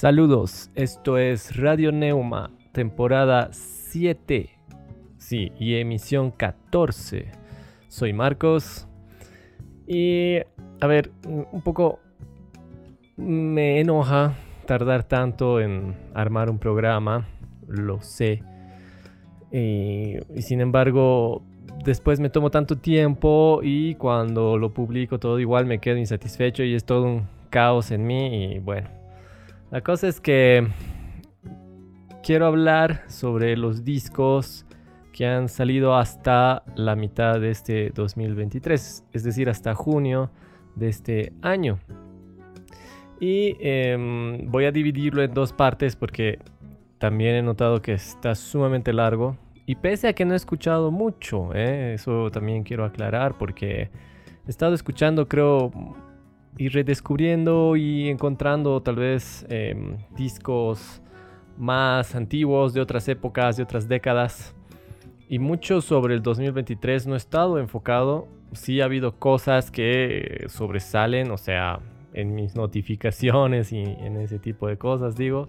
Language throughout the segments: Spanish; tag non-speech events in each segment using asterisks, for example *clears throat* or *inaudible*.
Saludos, esto es Radio Neuma, temporada 7, sí, y emisión 14. Soy Marcos y, a ver, un poco me enoja tardar tanto en armar un programa, lo sé. Y, y, sin embargo, después me tomo tanto tiempo y cuando lo publico todo igual me quedo insatisfecho y es todo un caos en mí y bueno. La cosa es que quiero hablar sobre los discos que han salido hasta la mitad de este 2023, es decir, hasta junio de este año. Y em, voy a dividirlo en dos partes porque también he notado que está sumamente largo. Y pese a que no he escuchado mucho, ¿eh? eso también quiero aclarar porque he estado escuchando, creo, y redescubriendo y encontrando tal vez em, discos más antiguos de otras épocas, de otras décadas. Y mucho sobre el 2023 no he estado enfocado. Sí ha habido cosas que sobresalen, o sea, en mis notificaciones y en ese tipo de cosas, digo.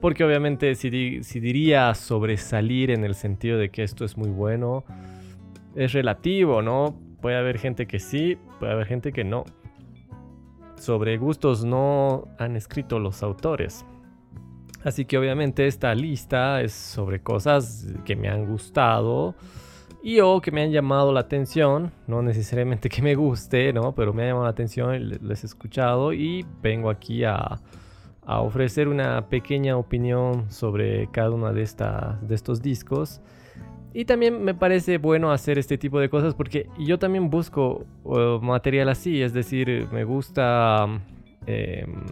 Porque obviamente si, si diría sobresalir en el sentido de que esto es muy bueno, es relativo, ¿no? Puede haber gente que sí, puede haber gente que no sobre gustos no han escrito los autores. Así que obviamente esta lista es sobre cosas que me han gustado y o que me han llamado la atención, no necesariamente que me guste, ¿no? Pero me ha llamado la atención, les he escuchado y vengo aquí a, a ofrecer una pequeña opinión sobre cada uno de, de estos discos. Y también me parece bueno hacer este tipo de cosas porque yo también busco material así, es decir, me gusta em,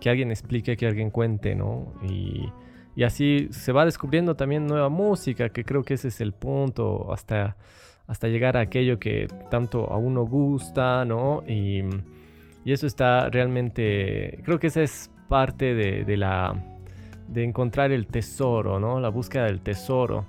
que alguien explique, que alguien cuente, ¿no? Y, y, así se va descubriendo también nueva música, que creo que ese es el punto, hasta, hasta llegar a aquello que tanto a uno gusta, ¿no? Y, y eso está realmente, creo que esa es parte de, de la de encontrar el tesoro, ¿no? La búsqueda del tesoro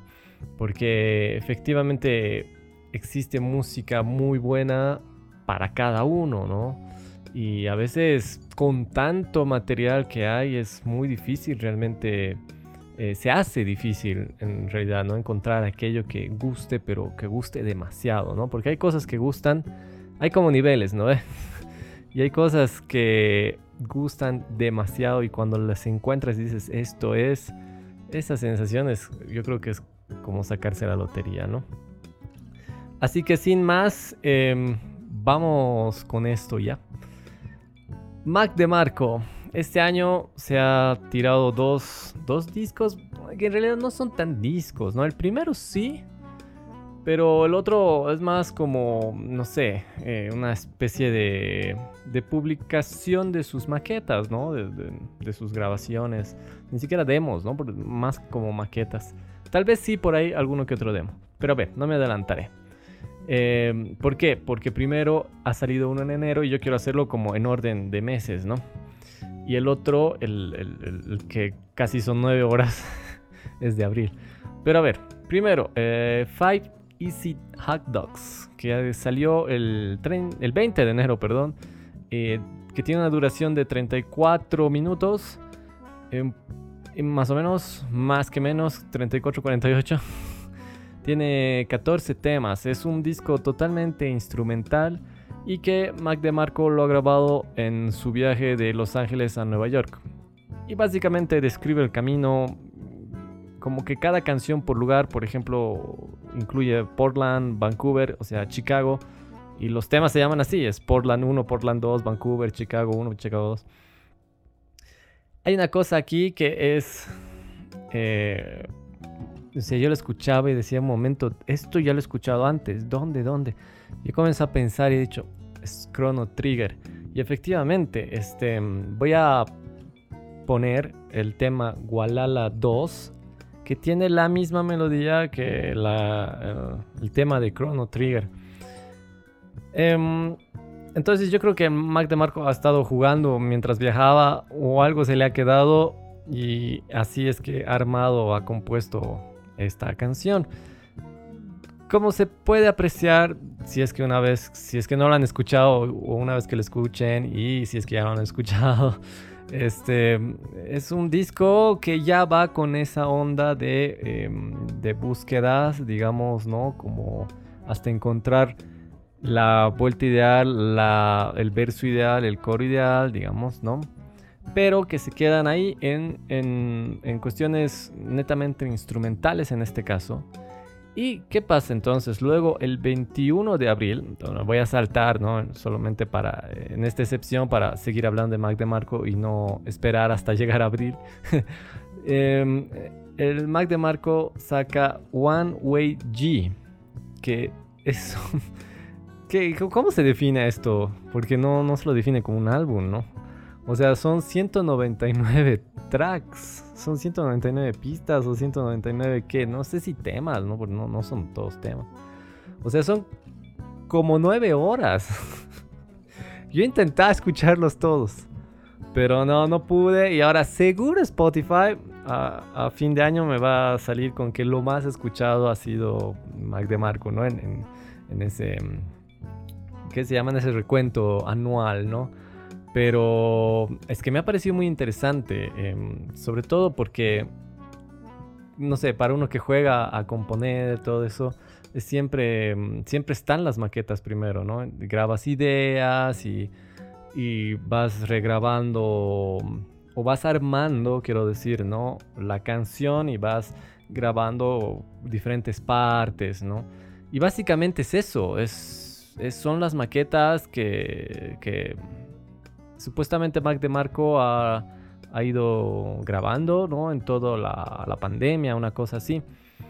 porque efectivamente existe música muy buena para cada uno, ¿no? Y a veces con tanto material que hay es muy difícil realmente, eh, se hace difícil en realidad, ¿no? Encontrar aquello que guste, pero que guste demasiado, ¿no? Porque hay cosas que gustan, hay como niveles, ¿no? *laughs* y hay cosas que gustan demasiado y cuando las encuentras dices, esto es, esas sensaciones yo creo que es como sacarse la lotería, ¿no? Así que sin más, em, vamos con esto ya. Mac de Marco. Este año se ha tirado dos, dos discos que en realidad no son tan discos, ¿no? El primero sí, pero el otro es más como, no sé, eh, una especie de, de, publicación de sus maquetas, ¿no? De, de, sus grabaciones. Ni siquiera demos, ¿no? Más como maquetas. Tal vez sí por ahí alguno que otro demo. Pero a ver, no me adelantaré. Eh, ¿Por qué? Porque primero ha salido uno en enero y yo quiero hacerlo como en orden de meses, ¿no? Y el otro, el, que casi son nueve horas, *laughs* es de abril. Pero a ver, primero, eh, Five Easy Hot Dogs, que salió el, el 20 de enero, perdón, eh, que tiene una duración de 34 minutos. Más o menos, más que menos, 34-48. *laughs* Tiene 14 temas, es un disco totalmente instrumental y que Mac DeMarco lo ha grabado en su viaje de Los Ángeles a Nueva York. Y básicamente describe el camino como que cada canción por lugar, por ejemplo, incluye Portland, Vancouver, o sea, Chicago. Y los temas se llaman así, es Portland 1, Portland 2, Vancouver, Chicago 1, Chicago 2. Hay una cosa aquí que es... Eh, yo lo escuchaba y decía un momento, esto ya lo he escuchado antes, ¿dónde, dónde? Y comencé a pensar y he dicho, es Chrono Trigger. Y efectivamente, este, voy a poner el tema Gualala 2, que tiene la misma melodía que la, eh, el tema de Chrono Trigger. Eh, entonces yo creo que Mac DeMarco ha estado jugando mientras viajaba o algo se le ha quedado y así es que armado ha compuesto esta canción. Como se puede apreciar, si es que una vez, si es que no la han escuchado o una vez que la escuchen y si es que ya lo han *laughs* escuchado, Este es un disco que ya va con esa onda de, em, de búsquedas, digamos, ¿no? Como hasta encontrar la vuelta ideal, la, el verso ideal, el coro ideal, digamos, ¿no? Pero que se quedan ahí en, en, en cuestiones netamente instrumentales en este caso. ¿Y qué pasa entonces? Luego el 21 de abril, voy a saltar, ¿no? Solamente para, en esta excepción, para seguir hablando de Mac DeMarco y no esperar hasta *laughs* llegar a abril. *laughs* Em, el Mac DeMarco saca One Way G, que es... ¿Qué, ¿Cómo se define esto? Porque no, no se lo define como un álbum, ¿no? O sea, son 199 tracks. Son 199 pistas o 199 qué. No sé si temas, ¿no? Porque no, no son todos temas. O sea, son como 9 horas. *laughs* Yo intentaba escucharlos todos. Pero no, no pude. Y ahora seguro Spotify a, fin de año me va a salir con que lo más escuchado ha sido Mac DeMarco, ¿no? En, en, en ese... ¿Qué se llama? En ese recuento anual, ¿no? Pero es que me ha parecido muy interesante, em, sobre todo porque, no sé, para uno que juega a componer, todo eso, siempre, em, siempre están las maquetas primero, ¿no? Grabas ideas y, y vas regrabando o vas armando, quiero decir, ¿no? La canción y vas grabando diferentes partes, ¿no? Y básicamente es eso, es, son las maquetas que, que supuestamente Mac DeMarco ha, ha ido grabando, ¿no? En toda la, pandemia, una cosa así.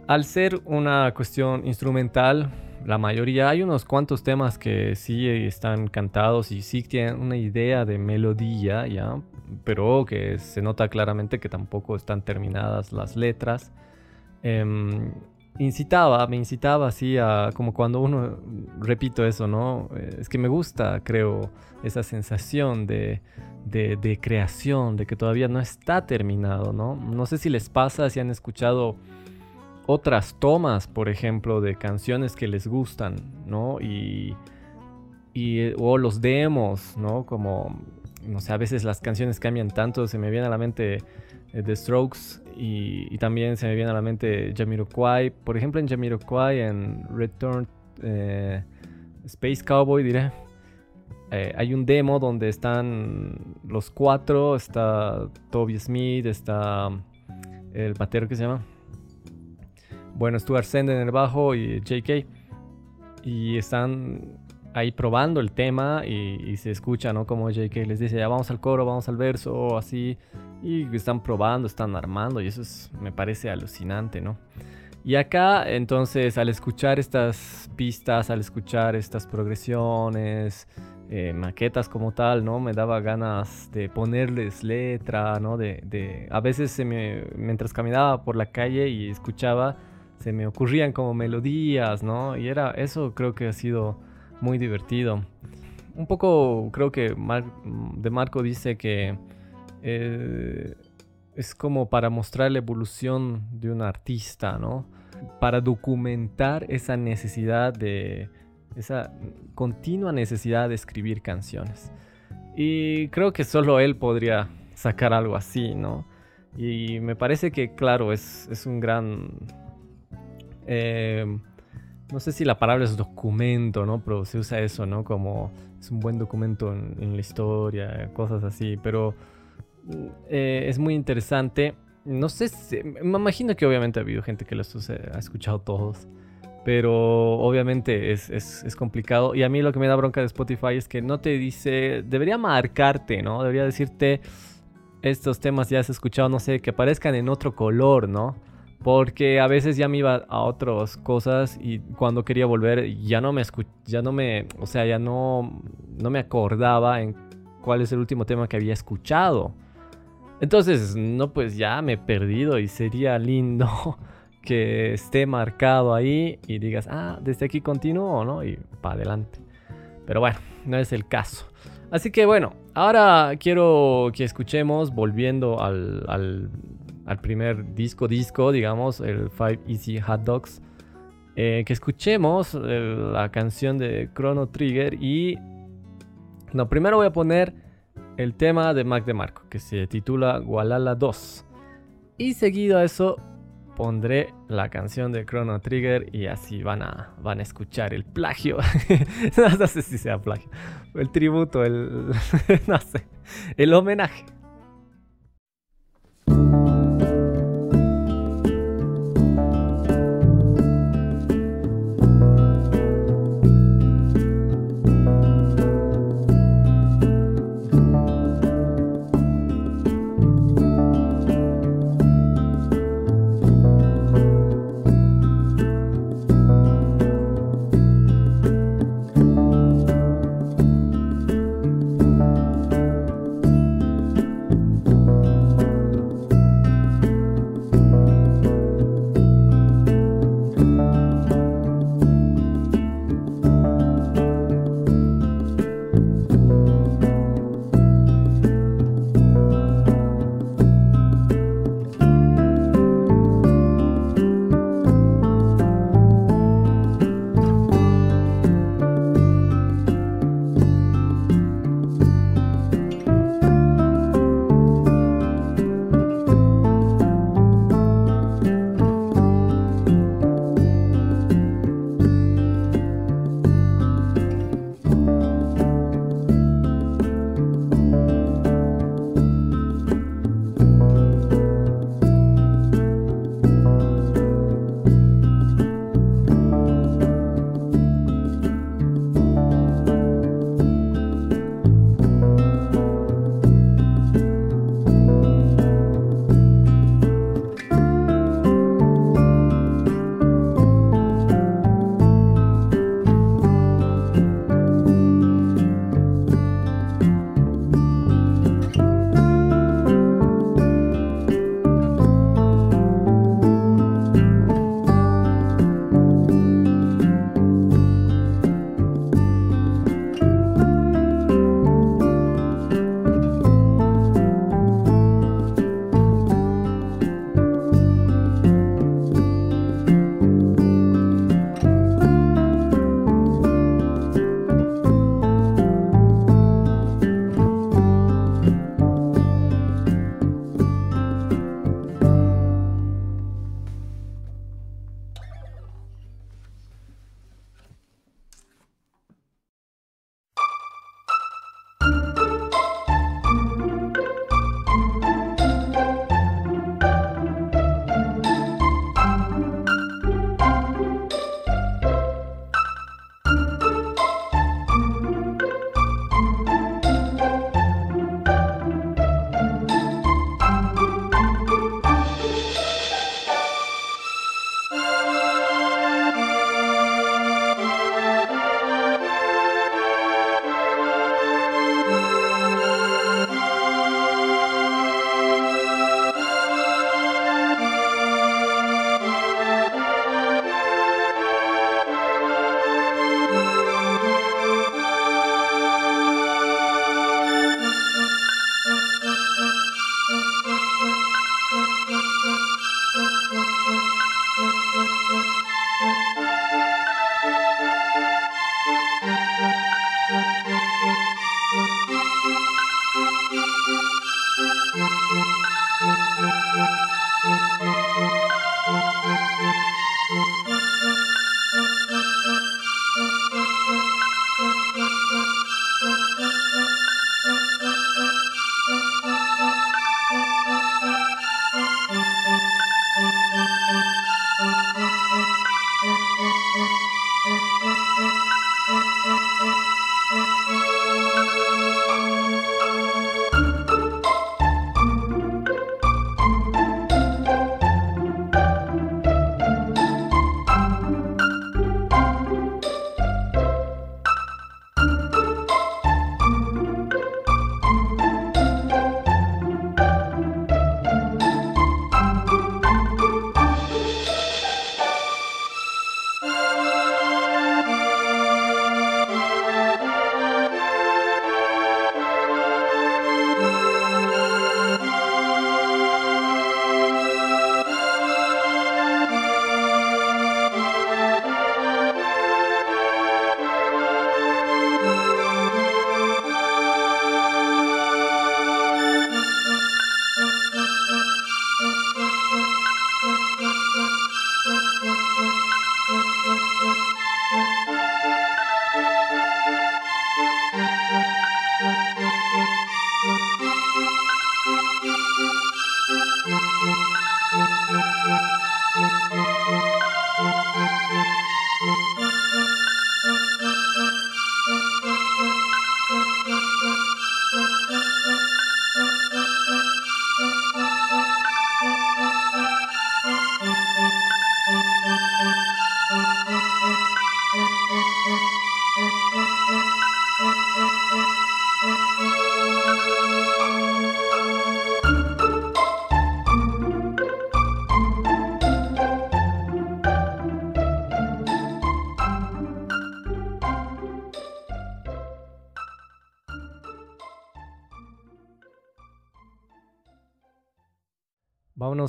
Al ser una cuestión instrumental, la mayoría, hay unos cuantos temas que sí están cantados y sí tienen una idea de melodía, ¿ya? Pero que se nota claramente que tampoco están terminadas las letras. Em, incitaba, me incitaba así a como cuando uno, repito eso, ¿no? Eh, es que me gusta, creo, esa sensación de, de, creación, de que todavía no está terminado, ¿no? No sé si les pasa, si han escuchado otras tomas, por ejemplo, de canciones que les gustan, ¿no? Y, y o los demos, ¿no? Como, no sé, a veces las canciones cambian tanto, se me viene a la mente The Strokes y, también se me viene a la mente Jamiroquai. Por ejemplo, en Jamiroquai, en Return eh, Space Cowboy, diré, eh, hay un demo donde están los cuatro. Está Toby Smith, está el batero que se llama. Bueno, Stuart Senden en el bajo y JK. Y están ahí probando el tema y, se escucha, ¿no? Como JK les dice, ya vamos al coro, vamos al verso, así. Y están probando, están armando y eso me parece alucinante, ¿no? Y acá, entonces, al escuchar estas pistas, al escuchar estas progresiones, eh, maquetas como tal, ¿no? Me daba ganas de ponerles letra, ¿no? De, a veces se me, mientras caminaba por la calle y escuchaba, se me ocurrían como melodías, ¿no? Y era, eso creo que ha sido muy divertido. Un poco creo que de Marco dice que eh, es como para mostrar la evolución de un artista, ¿no? Para documentar esa necesidad de, esa continua necesidad de escribir canciones. Y creo que solo él podría sacar algo así, ¿no? Y me parece que, claro, es, es un gran... Eh, no sé si la palabra es documento, ¿no? Pero se usa eso, ¿no? Como es un buen documento en, la historia, cosas así, pero eh, es muy interesante. No sé, si, me imagino que obviamente ha habido gente que lo ha escuchado todos, pero obviamente es, es, es, complicado. Y a mí lo que me da bronca de Spotify es que no te dice, debería marcarte, ¿no? Debería decirte, estos temas ya has escuchado, no sé, que aparezcan en otro color, ¿no? Porque a veces ya me iba a otras cosas y cuando quería volver ya no me ya no me, o sea, ya no, no me acordaba en cuál es el último tema que había escuchado. Entonces, no, pues ya me he perdido y sería lindo *laughs* que esté marcado ahí y digas, ah, desde aquí continúo, ¿no? Y para adelante. Pero bueno, no es el caso. Así que bueno, ahora quiero que escuchemos, volviendo al, al al primer disco, disco, digamos, el Five Easy Hot Dogs, eh, que escuchemos eh, la canción de Chrono Trigger y... No, primero voy a poner el tema de Mac de Marco, que se titula Gualala 2. Y seguido a eso pondré la canción de Chrono Trigger y así van a, van a escuchar el plagio. *laughs* no sé si sea plagio. El tributo, el... *laughs* no sé. El homenaje.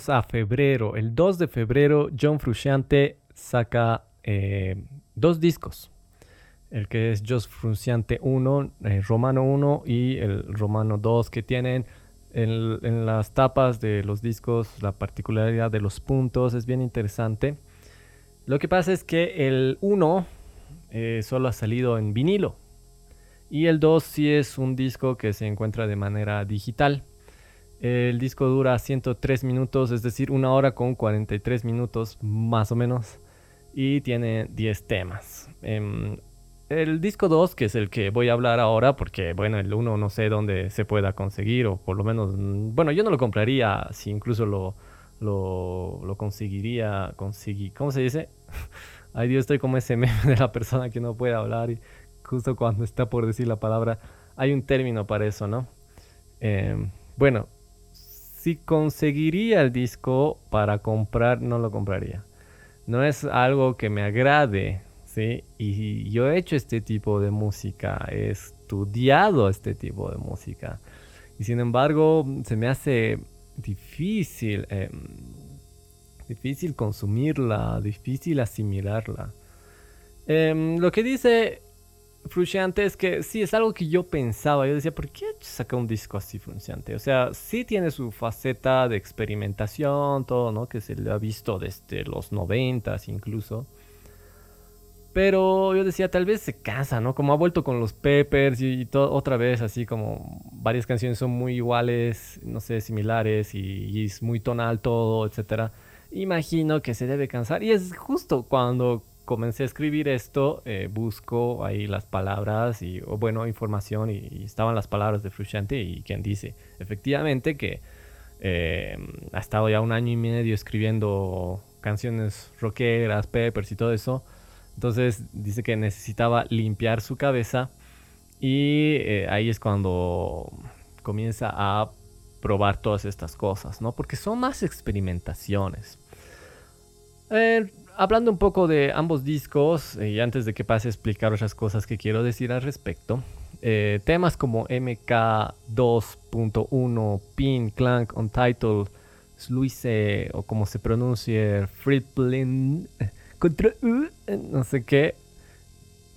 A febrero. El 2 de febrero, John Frusciante saca eh, dos discos. El que es John Frusciante 1, eh, Romano 1 y el Romano 2 que tienen en, en, las tapas de los discos la particularidad de los puntos es bien interesante. Lo que pasa es que el 1 eh, solo ha salido en vinilo. Y el 2 sí es un disco que se encuentra de manera digital. El disco dura 103 minutos, es decir, una hora con 43 minutos más o menos. Y tiene 10 temas. Em, el disco 2, que es el que voy a hablar ahora, porque bueno, el 1 no sé dónde se pueda conseguir, o por lo menos, mm, bueno, yo no lo compraría si incluso lo, lo, lo conseguiría, ¿cómo se dice? *laughs* Ay Dios, estoy como ese meme *laughs* de la persona que no puede hablar y justo cuando está por decir la palabra, hay un término para eso, ¿no? Em, bueno, si conseguiría el disco para comprar, no lo compraría. No es algo que me agrade, ¿sí? Y yo he hecho este tipo de música, he estudiado este tipo de música. Y sin embargo, se me hace difícil em, difícil consumirla, difícil asimilarla. Em, lo que dice Frusciante es que sí, es algo que yo pensaba. Yo decía, ¿por qué saca un disco así Frusciante? O sea, sí tiene su faceta de experimentación, todo, ¿no? Que se le ha visto desde los noventas incluso. Pero yo decía, tal vez se cansa, ¿no? Como ha vuelto con los Peppers y, todo, otra vez, así como varias canciones son muy iguales, no sé, similares y, y es muy tonal todo, etcétera imagino que se debe cansar. Y es justo cuando comencé a escribir esto, eh, busco ahí las palabras y, o bueno, información y, estaban las palabras de Frusciante y quien dice efectivamente que eh, ha estado ya un año y medio escribiendo canciones rockeras, peppers y todo eso. Entonces dice que necesitaba limpiar su cabeza y eh, ahí es cuando comienza a probar todas estas cosas, ¿no? Porque son más experimentaciones. Eh, hablando un poco de ambos discos, y antes de que pase a explicar otras cosas que quiero decir al respecto, eh, temas como MK2.1, Pin, Clank, Untitled, Sluice, o como se pronuncie, Friedblin, *laughs* contra U, no sé qué,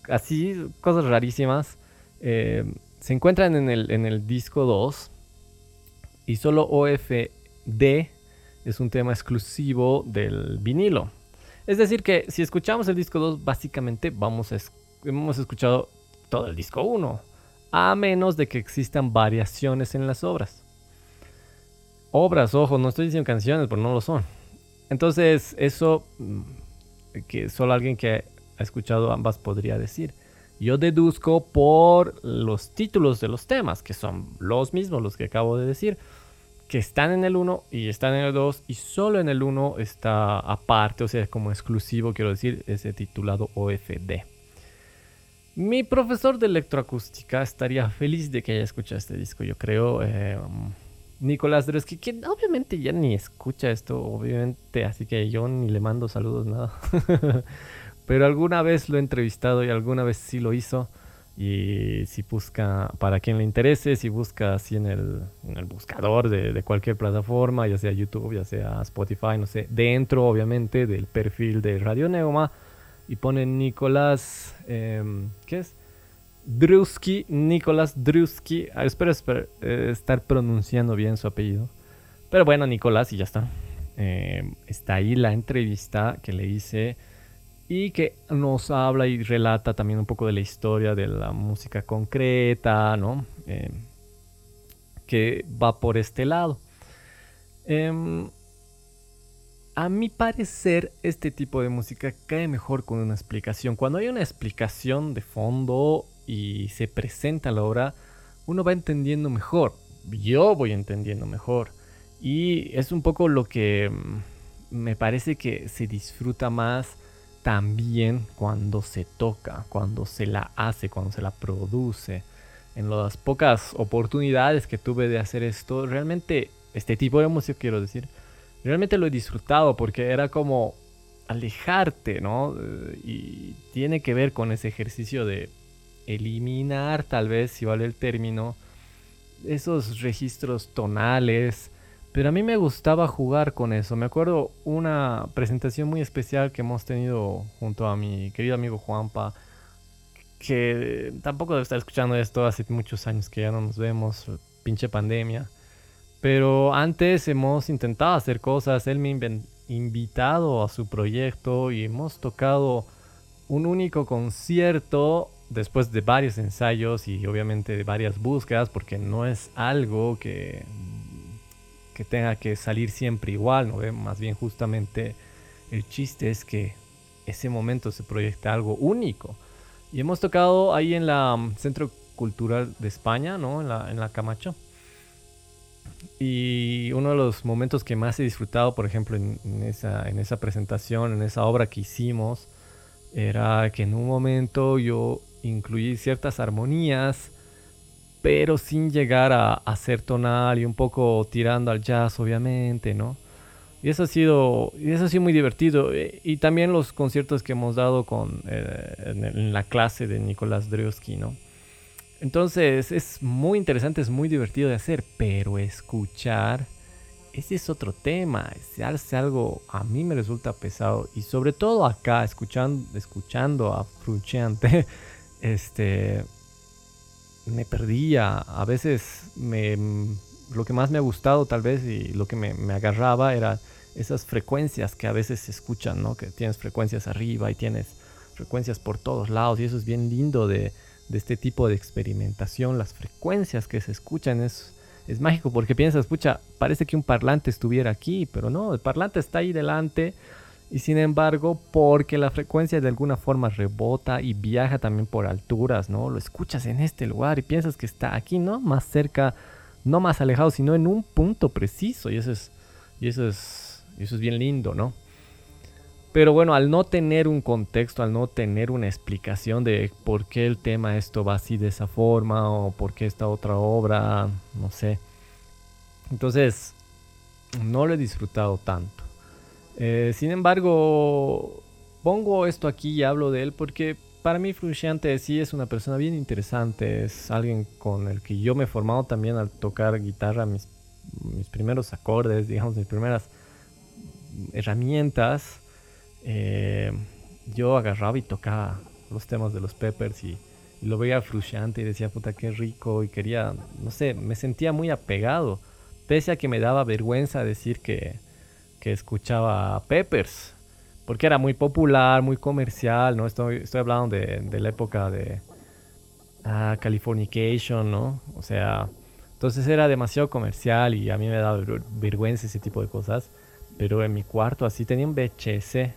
así, cosas rarísimas, eh, se encuentran en el, en el disco 2 y solo OFD es un tema exclusivo del vinilo. Es decir que si escuchamos el disco 2 básicamente vamos a hemos escuchado todo el disco 1 a menos de que existan variaciones en las obras. Obras, ojo, no estoy diciendo canciones, pero no lo son. Entonces, eso mm, que solo alguien que ha escuchado ambas podría decir. Yo deduzco por los títulos de los temas, que son los mismos, los que acabo de decir que están en el 1 y están en el 2 y solo en el 1 está aparte, o sea, como exclusivo, quiero decir, ese titulado OFD. Mi profesor de electroacústica estaría feliz de que haya escuchado este disco, yo creo. Eh, Nicolás Dresky, que obviamente ya ni escucha esto, obviamente, así que yo ni le mando saludos, nada. *laughs* Pero alguna vez lo he entrevistado y alguna vez sí lo hizo. Y si busca, para quien le interese, si busca así en el, buscador de, cualquier plataforma, ya sea YouTube, ya sea Spotify, no sé, dentro obviamente del perfil de Radio Neuma, y pone Nicolás, eh, ¿qué es? Drusky, Nicolás Drusky, ah, espero, espero eh, estar pronunciando bien su apellido. Pero bueno, Nicolás, y ya está. Eh, está ahí la entrevista que le hice y que nos habla y relata también un poco de la historia de la música concreta, ¿no? Eh, que va por este lado. Em, a mi parecer, este tipo de música cae mejor con una explicación. Cuando hay una explicación de fondo y se presenta la obra, uno va entendiendo mejor. Yo voy entendiendo mejor. Y es un poco lo que mm, me parece que se disfruta más también cuando se toca, cuando se la hace, cuando se la produce. En las pocas oportunidades que tuve de hacer esto, realmente, este tipo de música quiero decir, realmente lo he disfrutado porque era como alejarte, ¿no? Y tiene que ver con ese ejercicio de eliminar, tal vez, si vale el término, esos registros tonales Pero a mí me gustaba jugar con eso. Me acuerdo una presentación muy especial que hemos tenido junto a mi querido amigo Juanpa, que tampoco debe estar escuchando esto hace muchos años que ya no nos vemos, pinche pandemia. Pero antes hemos intentado hacer cosas, él me ha invitado a su proyecto y hemos tocado un único concierto después de varios ensayos y obviamente de varias búsquedas, porque no es algo que que tenga que salir siempre igual, ¿no? Más bien justamente el chiste es que ese momento se proyecta algo único. Y hemos tocado ahí en la mm, Centro Cultural de España, ¿no? En la, en la Camacho. Y uno de los momentos que más he disfrutado, por ejemplo, en, esa, en esa presentación, en esa obra que hicimos, era que en un momento yo incluí ciertas armonías pero sin llegar a, a, ser tonal y un poco tirando al jazz, obviamente, ¿no? Y eso ha sido, y eso ha sido muy divertido. E, y, también los conciertos que hemos dado con, eh, en, la clase de Nicolás Drewski, ¿no? Entonces es muy interesante, es muy divertido de hacer, pero escuchar, ese es otro tema. Es algo, a mí me resulta pesado. Y sobre todo acá, escuchando, escuchando a Frucheante, *laughs* este me perdía. A veces me, lo que más me ha gustado tal vez y lo que me, me, agarraba era esas frecuencias que a veces se escuchan, ¿no? Que tienes frecuencias arriba y tienes frecuencias por todos lados y eso es bien lindo de, de este tipo de experimentación. Las frecuencias que se escuchan es, es mágico porque piensas, escucha, parece que un parlante estuviera aquí, pero no, el parlante está ahí delante y sin embargo, porque la frecuencia de alguna forma rebota y viaja también por alturas, ¿no? Lo escuchas en este lugar y piensas que está aquí, ¿no? Más cerca, no más alejado, sino en un punto preciso. Y eso es, y eso es, eso es bien lindo, ¿no? Pero bueno, al no tener un contexto, al no tener una explicación de por qué el tema esto va así de esa forma o por qué esta otra obra, no sé. Entonces, no lo he disfrutado tanto. Eh, sin embargo, pongo esto aquí y hablo de él porque para mí Frusciante sí es una persona bien interesante, es alguien con el que yo me he formado también al tocar guitarra, mis, mis primeros acordes, digamos, mis primeras herramientas. Eh, yo agarraba y tocaba los temas de los Peppers y, lo veía Frusciante y decía, puta, qué rico, y quería, no sé, me sentía muy apegado, pese a que me daba vergüenza decir que, que escuchaba Peppers, porque era muy popular, muy comercial, ¿no? Estoy, estoy hablando de, de la época de ah, Californication, ¿no? O sea, entonces era demasiado comercial y a mí me daba vergüenza ese tipo de cosas. Pero en mi cuarto así tenía un VHS,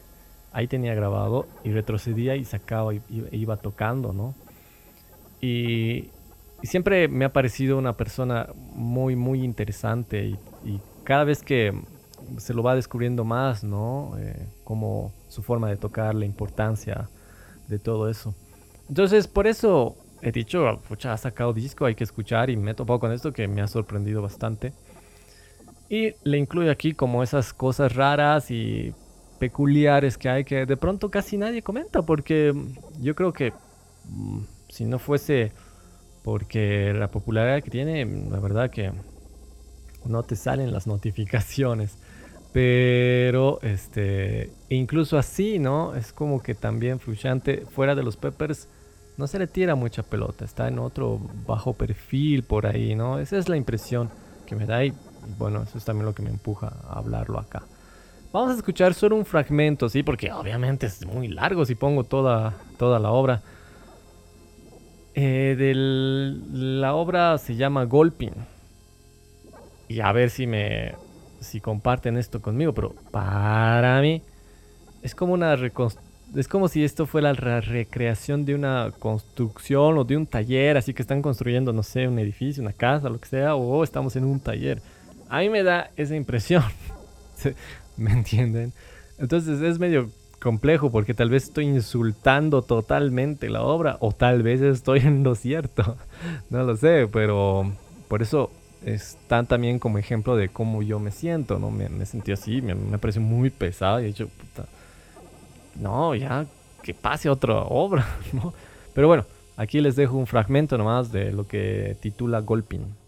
ahí tenía grabado y retrocedía y sacaba y, iba tocando, ¿no? Y, y, siempre me ha parecido una persona muy, muy interesante y cada vez que se lo va descubriendo más, ¿no? Eh, como su forma de tocar, la importancia de todo eso. Entonces, por eso he dicho, pucha, ha sacado disco, hay que escuchar y me he topado con esto que me ha sorprendido bastante. Y le incluyo aquí como esas cosas raras y peculiares que hay que de pronto casi nadie comenta, porque yo creo que mm, si no fuese porque la popularidad que tiene, la verdad que no te salen las *laughs* notificaciones. Pero, este, incluso así, ¿no? Es como que también Frusciante, fuera de los Peppers, no se le tira mucha pelota. Está en otro bajo perfil por ahí, ¿no? Esa es la impresión que me da y, bueno, eso es también lo que me empuja a hablarlo acá. Vamos a escuchar solo un fragmento, ¿sí? Porque obviamente es muy largo si pongo toda, toda la obra. Eh, la obra se llama Golping. Y a ver si me, si comparten esto conmigo, pero para mí es como una es como si esto fuera la recreación de una construcción o de un taller, así que están construyendo, no sé, un edificio, una casa, lo que sea, o estamos en un taller. A mí me da esa impresión. *laughs* ¿Me entienden? Entonces es medio complejo porque tal vez estoy insultando totalmente la obra o tal vez estoy en lo cierto. *laughs* No lo sé, pero por eso están también como ejemplo de cómo yo me siento, ¿no? Me, me sentí así, me, me pareció muy pesado y he dicho, puta, no, ya que pase otra obra, *laughs* ¿no? Pero bueno, aquí les dejo un fragmento nomás de lo que titula Golping.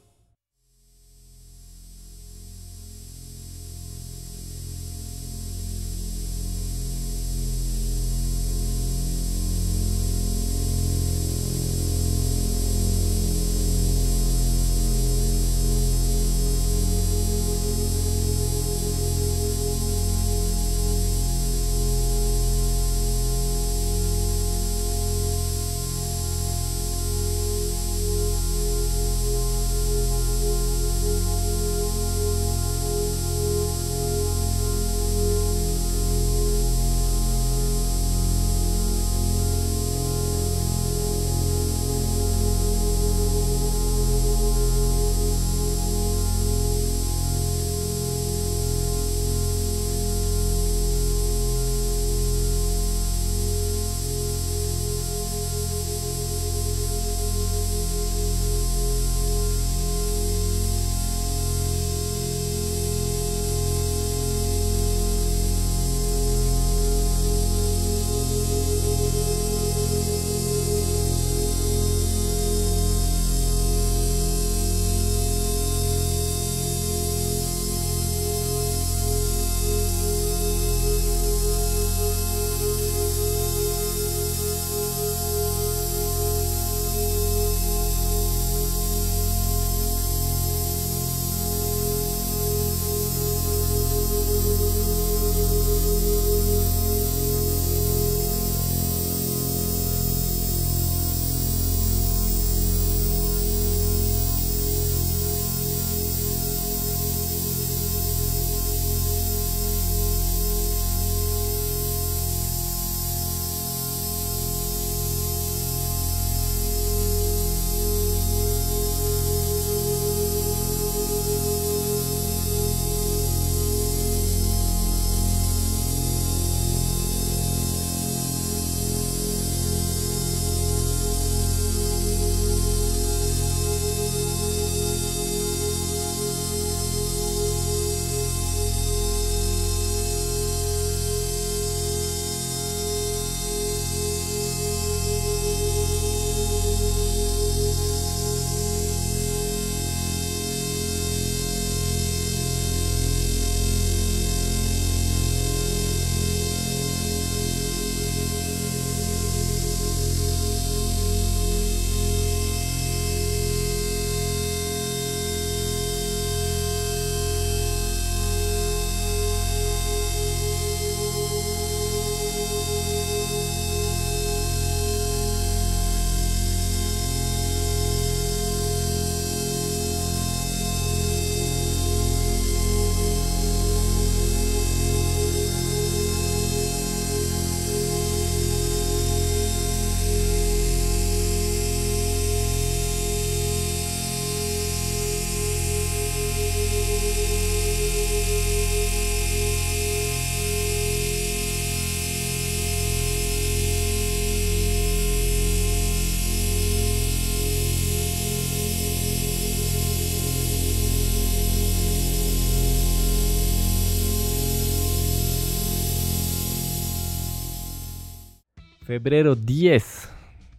Febrero 10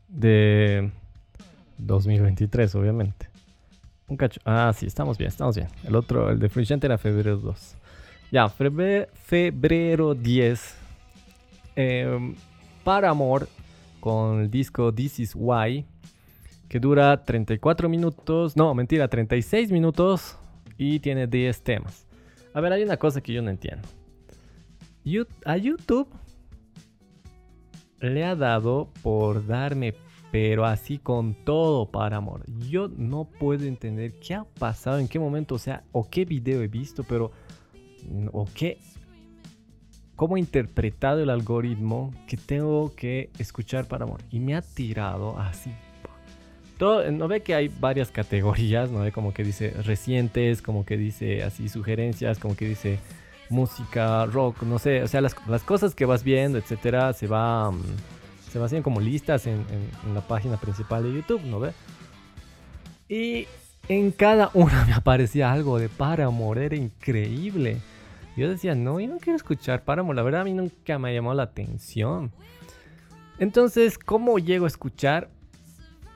de 2023, obviamente. Un cacho. Ah, sí, estamos bien, estamos bien. El otro, el de Frusciante era febrero 2. Ya, febrero, 10. Eh, para amor con el disco This Is Why, que dura 34 minutos, no, mentira, 36 minutos y tiene 10 temas. A ver, hay una cosa que yo no entiendo. A YouTube le ha dado por darme, pero así con todo para amor. Yo no puedo entender qué ha pasado, en qué momento, o sea, o qué video he visto, pero, o qué cómo he interpretado el algoritmo que tengo que escuchar para amor. Y me ha tirado así. Todo, no ve que hay varias categorías, no ve como que dice recientes, como que dice así sugerencias, como que dice música, rock, no sé, o sea, las, cosas que vas viendo, etcétera, se va mm, se va haciendo como listas en, la página principal de YouTube, ¿no ve? Y en cada *laughs* una me aparecía algo de Paramore, era increíble. Yo decía, no, yo no quiero escuchar Paramore. La verdad, a mí nunca me ha llamado la atención. Entonces, ¿cómo llego a escuchar?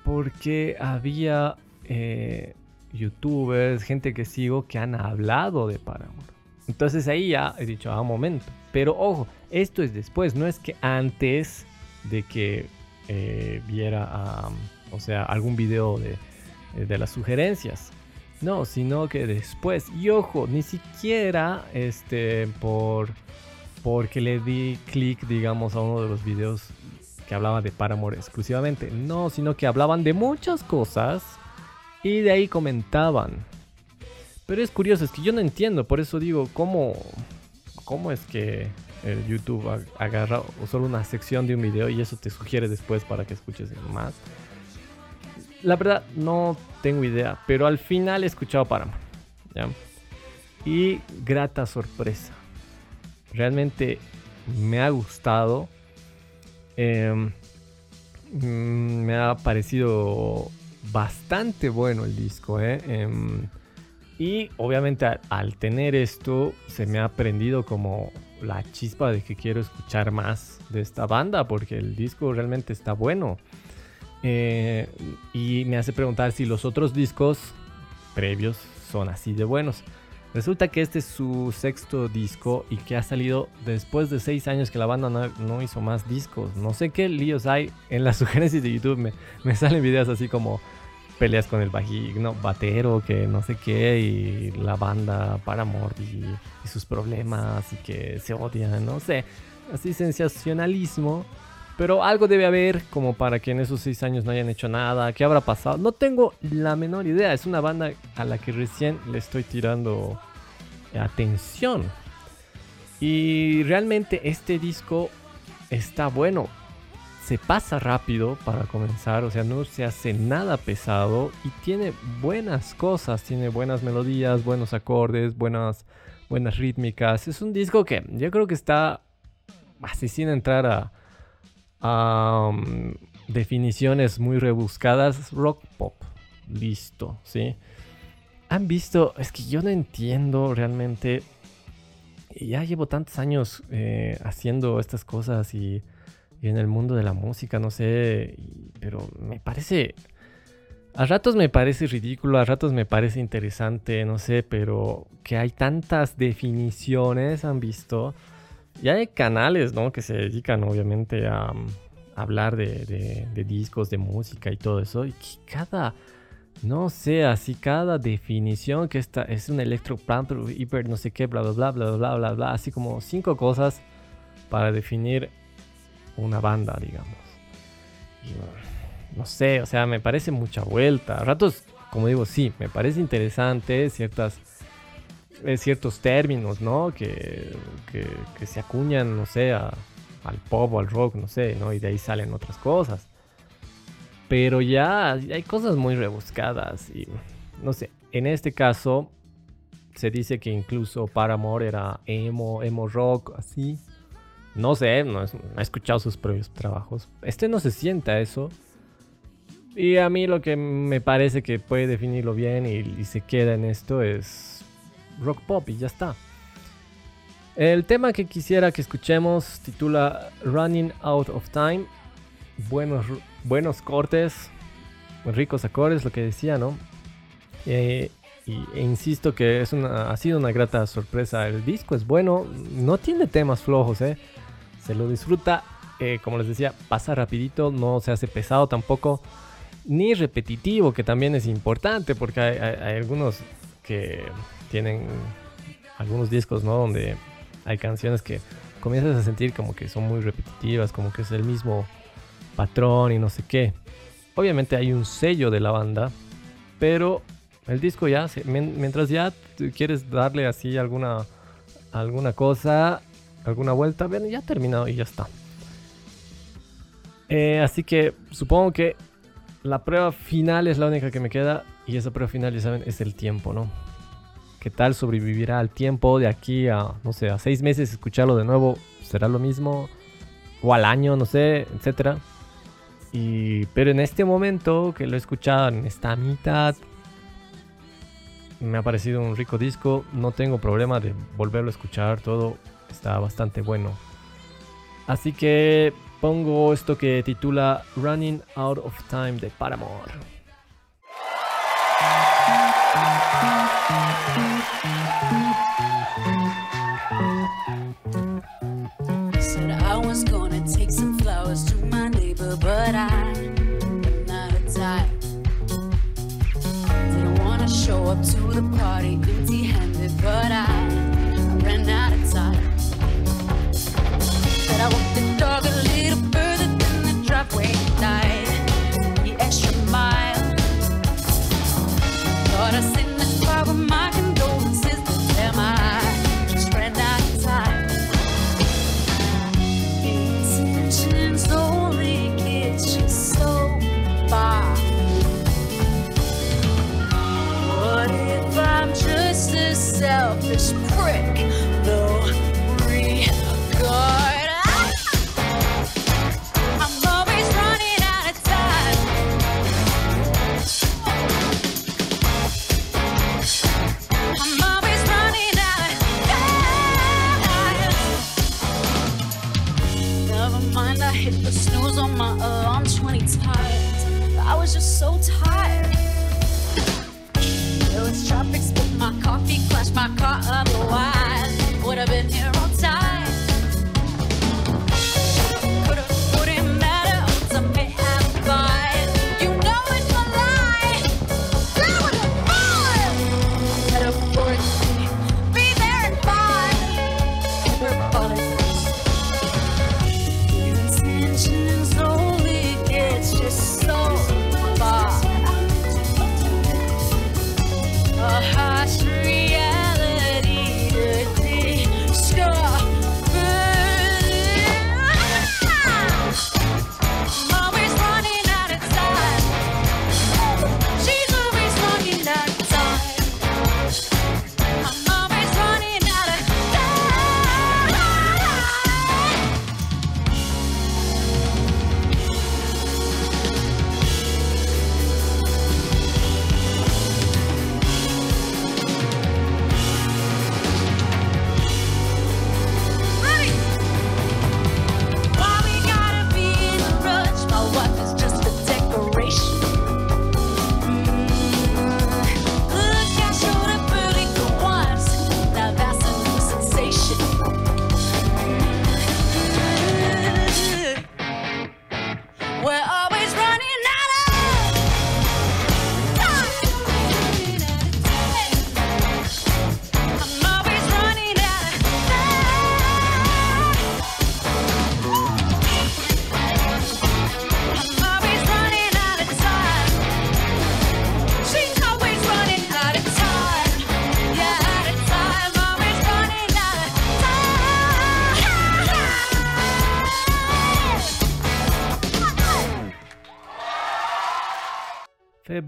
Porque había eh, youtubers, gente que sigo, que han hablado de Paramore. Entonces ahí ya he dicho, ah, momento. Pero ojo, esto es después, no es que antes de que eh, viera, o sea, algún video de, de las sugerencias. No, sino que después. Y ojo, ni siquiera este por porque le di clic, digamos, a uno de los videos que hablaba de Paramore exclusivamente. No, sino que hablaban de muchas cosas y de ahí comentaban. Pero es curioso, es que yo no entiendo, por eso digo, ¿cómo, cómo es que el YouTube agarra solo una sección de un video y eso te sugiere después para que escuches más? La verdad, no tengo idea, pero al final he escuchado Paramore. ¿ya? Y grata sorpresa. Realmente me ha gustado. Em, mm, me ha parecido bastante bueno el disco. ¿eh? Em, y obviamente al, tener esto se me ha prendido como la chispa de que quiero escuchar más de esta banda porque el disco realmente está bueno. Eh, y me hace preguntar si los otros discos previos son así de buenos. Resulta que este es su sexto disco y que ha salido después de seis años que la banda no, hizo más discos. No sé qué líos hay en las *laughs* sugerencias de YouTube. Me salen videos así como peleas con el bajino, batero, que no sé qué, y la banda para y, y sus problemas y que se odian, no sé. Así sensacionalismo pero algo debe haber como para que en esos seis años no hayan hecho nada. ¿Qué habrá pasado? No tengo la menor idea. Es una banda a la que recién le estoy tirando atención. Y realmente este disco está bueno. Se pasa rápido para comenzar, o sea, no se hace nada pesado y tiene buenas cosas, tiene buenas melodías, buenos acordes, buenas, buenas rítmicas. Es un disco que yo creo que está así sin entrar a, definiciones muy rebuscadas, rock pop. Listo, ¿sí? Han visto, es que yo no entiendo realmente. Ya llevo tantos años eh, haciendo estas cosas y, en el mundo de la música, no sé, pero me parece a ratos me parece ridículo, a ratos me parece interesante, no sé, pero que hay tantas definiciones, han visto, ya hay canales, ¿no? Que se dedican obviamente a, mm, hablar de, discos, de música y todo eso. Y cada, no sé, así cada definición que esta es un electroplant, hiper no sé qué, bla, bla, bla, bla, bla, bla, bla. Así como cinco cosas para definir una banda, digamos. no sé, o sea, me parece mucha vuelta. A ratos, como digo, sí, me parece interesante ciertas eh, ciertos términos, ¿no? Que, que, se acuñan, no sé, al pop o al rock, no sé, ¿no? Y de ahí salen otras cosas. Pero ya hay cosas muy rebuscadas y, no sé, en este caso se dice que incluso Paramore era emo, emo rock, así. No sé, no, he escuchado sus previos trabajos. Este no se sienta eso. Y a mí lo que me parece que puede definirlo bien y se queda en esto es rock pop y ya está. El tema que quisiera que escuchemos titula Running Out of Time buenos, buenos cortes, ricos acordes, lo que decía, ¿no? Eh, y, e insisto que es una, ha sido una grata sorpresa. El disco es bueno, no tiene temas flojos, ¿eh? Se lo disfruta, eh, como les decía, pasa rapidito, no se hace pesado tampoco, ni repetitivo, que también es importante, porque hay, algunos que tienen algunos discos, ¿no? Donde hay canciones que comienzas a sentir como que son muy repetitivas, como que es el mismo patrón y no sé qué. Obviamente hay un sello de la banda, pero el disco ya, mientras ya quieres darle así alguna, alguna cosa, alguna vuelta, ya ha terminado y ya está. Eh, así que supongo que la prueba final es la única que me queda y esa prueba final, ya saben, es el tiempo, ¿no? ¿Qué tal sobrevivirá al tiempo de aquí a, no sé, a seis meses escucharlo de nuevo? ¿Será lo mismo? ¿O al año, no sé, etcétera? Y, pero en este momento que lo he escuchado en esta mitad, me ha parecido un rico disco. No tengo problema de volverlo a escuchar. Todo está bastante bueno. Así que pongo esto que titula Running Out of Time de Paramore. Ah! of time. I'm always running out of time Never mind, I hit the snooze on my alarm 20 times. I was just so tired. It was traffic, spilled my coffee, my car otherwise.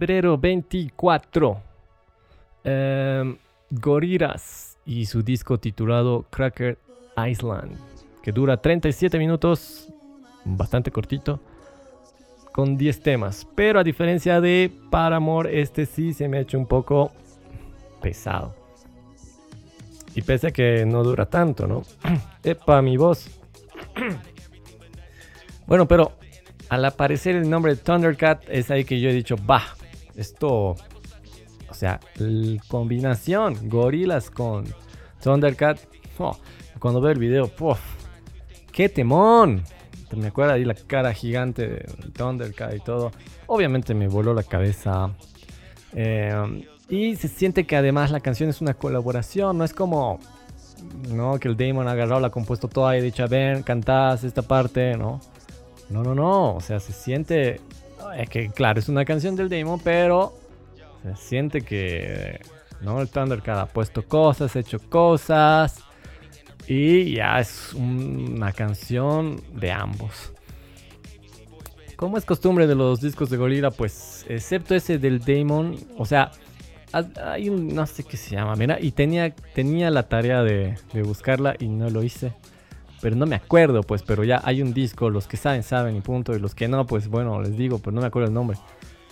Febrero 24. Em, Gorillaz y su disco titulado Cracker Island, que dura 37 minutos, bastante cortito, con 10 temas. Pero a diferencia de Paramore, este sí se me ha hecho un poco pesado. Y pese a que no dura tanto, ¿no? *clears throat* Epa, mi voz. *clears throat* bueno, pero al aparecer el nombre de Thundercat, es ahí que yo he dicho, bah, esto, o sea, combinación, gorilas con Thundercat, oh, cuando veo el video, puff, ¡qué temón! Me acuerdo ahí la cara gigante de Thundercat y todo. Obviamente me voló la cabeza. Eh, y se siente que además la canción es una colaboración, no es como ¿no? Que el Damon ha agarrado, la ha compuesto toda y dicho, ven, cantás esta parte, ¿no? No, no, no, o sea, se siente, es que claro, es una canción del Damon, pero se siente que, ¿no? El Thundercat ha puesto cosas, hecho cosas, y ya es una canción de ambos. Como es costumbre de los discos de Gorilla, pues, excepto ese del Damon, o sea, hay un, no sé qué se llama, mira, y tenía, tenía la tarea de, buscarla y no lo hice. Pero no me acuerdo, pues, pero ya hay un disco, los que saben, saben y punto, y los que no, pues bueno, les digo, pero no me acuerdo el nombre.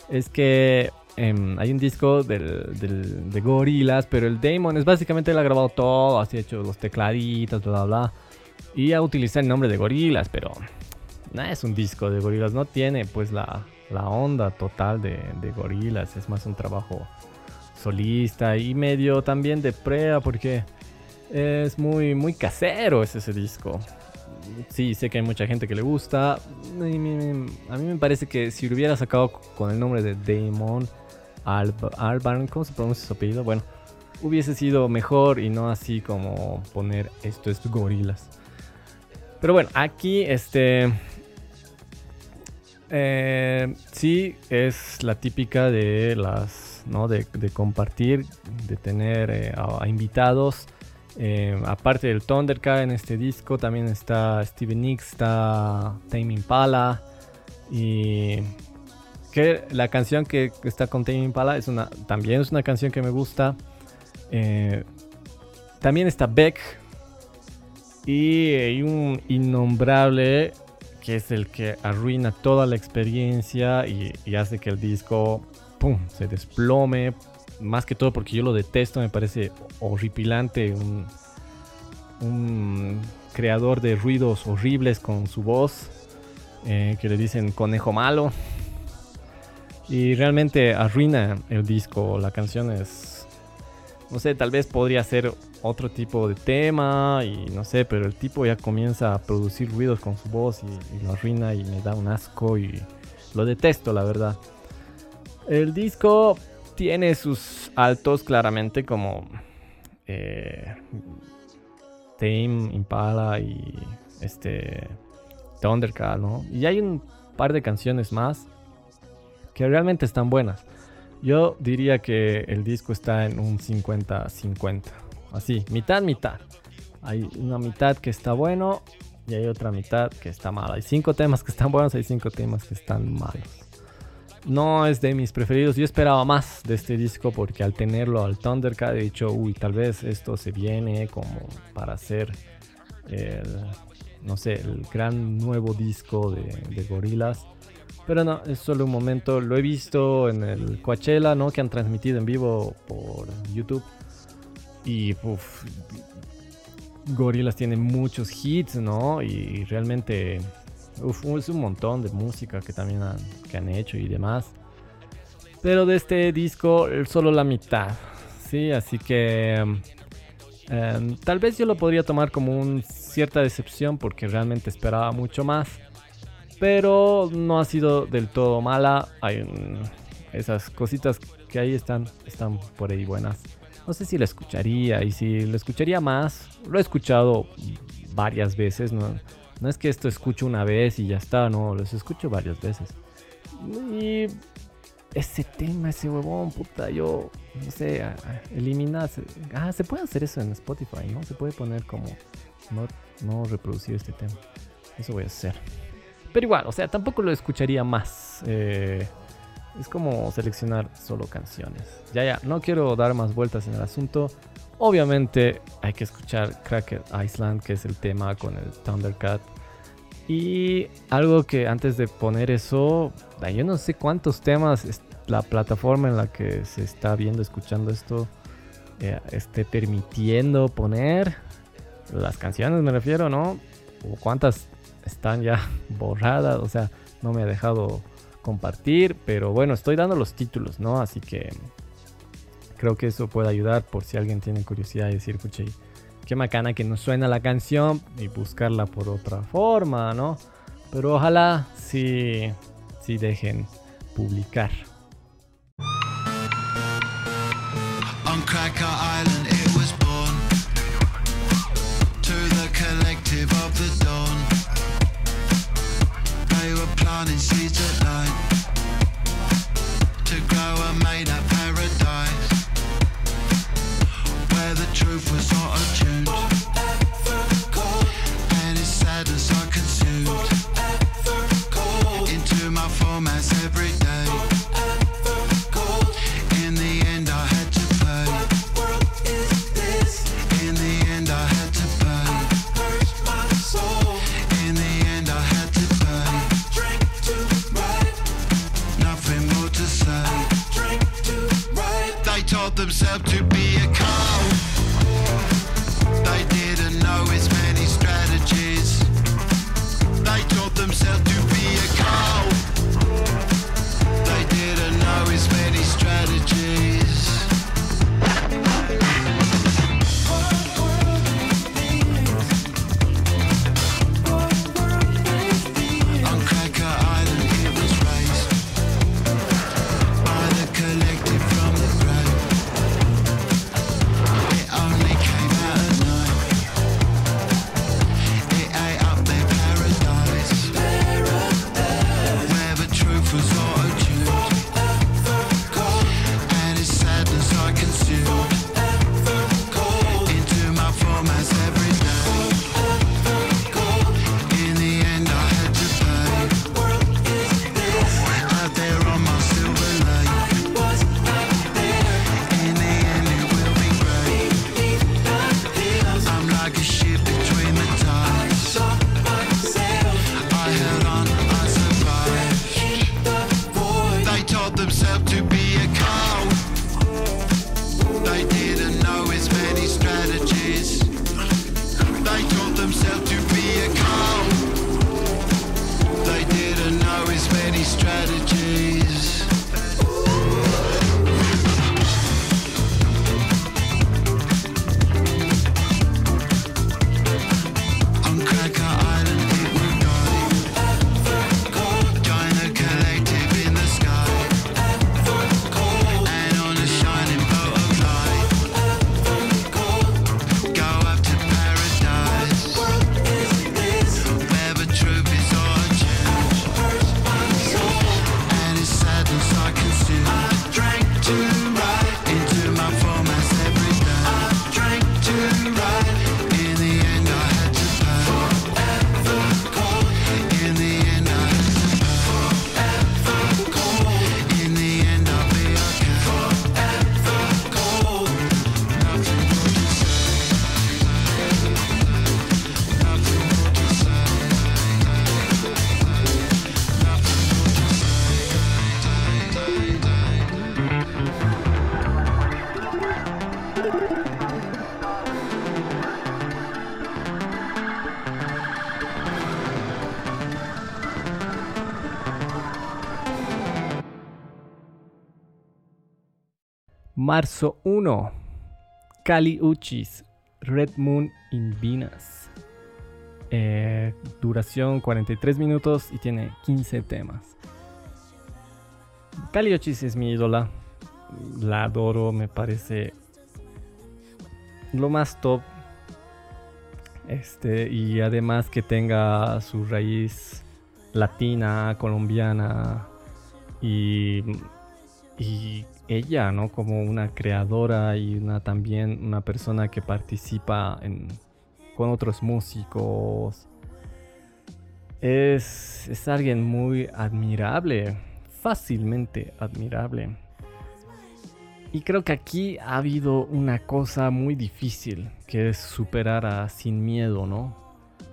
Es que em, hay un disco del, de Gorilas, pero el Damon es básicamente él ha grabado todo, así hecho los tecladitos, bla, bla, bla. Y ha utilizado el nombre de Gorilas, pero no es un disco de Gorilas, no tiene pues la, la onda total de, de Gorilas, es más un trabajo solista y medio también de prueba porque es muy, muy casero ese disco. Sí, sé que hay mucha gente que le gusta. A mí me parece que si lo hubiera sacado con el nombre de Damon Albarn, ¿cómo se pronuncia su apellido? Bueno, hubiese sido mejor y no así como poner esto es gorilas. Pero bueno, aquí este... Eh, sí, es la típica de las de, compartir, de tener eh, a, invitados. Eh, aparte del Thundercat en este disco, también está Steven Nicks, está Tame Impala. Y que la canción que está con Tame Impala es una, también es una canción que me gusta. Eh, también está Beck. Y hay un innombrable que es el que arruina toda la experiencia y hace que el disco ¡pum! se desplome. Más que todo porque yo lo detesto, me parece horripilante. Un, creador de ruidos horribles con su voz, eh, que le dicen conejo malo. Y realmente arruina el disco. La canción es. No sé, tal vez podría ser otro tipo de tema y no sé, pero el tipo ya comienza a producir ruidos con su voz y lo arruina y me da un asco y lo detesto, la verdad. El disco tiene sus altos claramente como eh, Tame, Impala y este Thundercat, ¿no? Y hay un par de canciones más que realmente están buenas. Yo diría que el disco está en un 50-50. Así, mitad, mitad. Hay una mitad que está bueno y hay otra mitad que está mala. Hay cinco temas que están buenos, hay cinco temas que están malos no es de mis preferidos. Yo esperaba más de este disco porque al tenerlo al Thundercat he dicho, uy, tal vez esto se viene como para hacer el, no sé, el gran nuevo disco de, de Gorillaz. Pero no, es solo un momento. Lo he visto en el Coachella, ¿no? Que han transmitido en vivo por YouTube. Y uff, Gorillaz tiene muchos hits, ¿no? Y realmente Uf, es un montón de música que también han, que han hecho y demás. Pero de este disco solo la mitad. Sí, así que em, em, tal vez yo lo podría tomar como una cierta decepción porque realmente esperaba mucho más. Pero no ha sido del todo mala. Hay esas cositas que ahí están, están por ahí buenas. No sé si la escucharía y si lo escucharía más. Lo he escuchado varias veces. No, no es que esto escucho una vez y ya está, no, los escucho varias veces. Y ese tema, ese huevón, puta, yo, no sé, eliminar. Ah, se puede hacer eso en Spotify, ¿no? Se puede poner como no, no reproducir este tema. Eso voy a hacer. Pero igual, o sea, tampoco lo escucharía más. Eh, es como seleccionar solo canciones. Ya, ya, no quiero dar más vueltas en el asunto. Obviamente hay que escuchar Cracker Island, que es el tema con el Thundercat. Y algo que antes de poner eso, yo no sé cuántos temas la plataforma en la que se está viendo, escuchando esto, eh, esté permitiendo poner las canciones, me refiero, ¿no? O cuántas están ya *laughs* borradas, o sea, no me ha dejado compartir, pero bueno, estoy dando los títulos, ¿no? Así que creo que eso puede ayudar por si alguien tiene curiosidad y decir, escuche, qué macana que no suena la canción y buscarla por otra forma, ¿no? Pero ojalá sí, sí dejen publicar. On Cracker Island it was born to the collective of the dawn. They were planting seeds at night to grow a made up Marzo 1. Kali Uchis. Red Moon in Venus. Eh, duración 43 minutos y tiene 15 temas. Kali Uchis es mi ídola. La adoro, me parece lo más top. Este, y además que tenga su raíz latina, colombiana y, y ella, ¿no? Como una creadora y una también una persona que participa en, con otros músicos. Es, es alguien muy admirable, fácilmente admirable. Y creo que aquí ha habido una cosa muy difícil, que es superar a Sin Miedo, ¿no?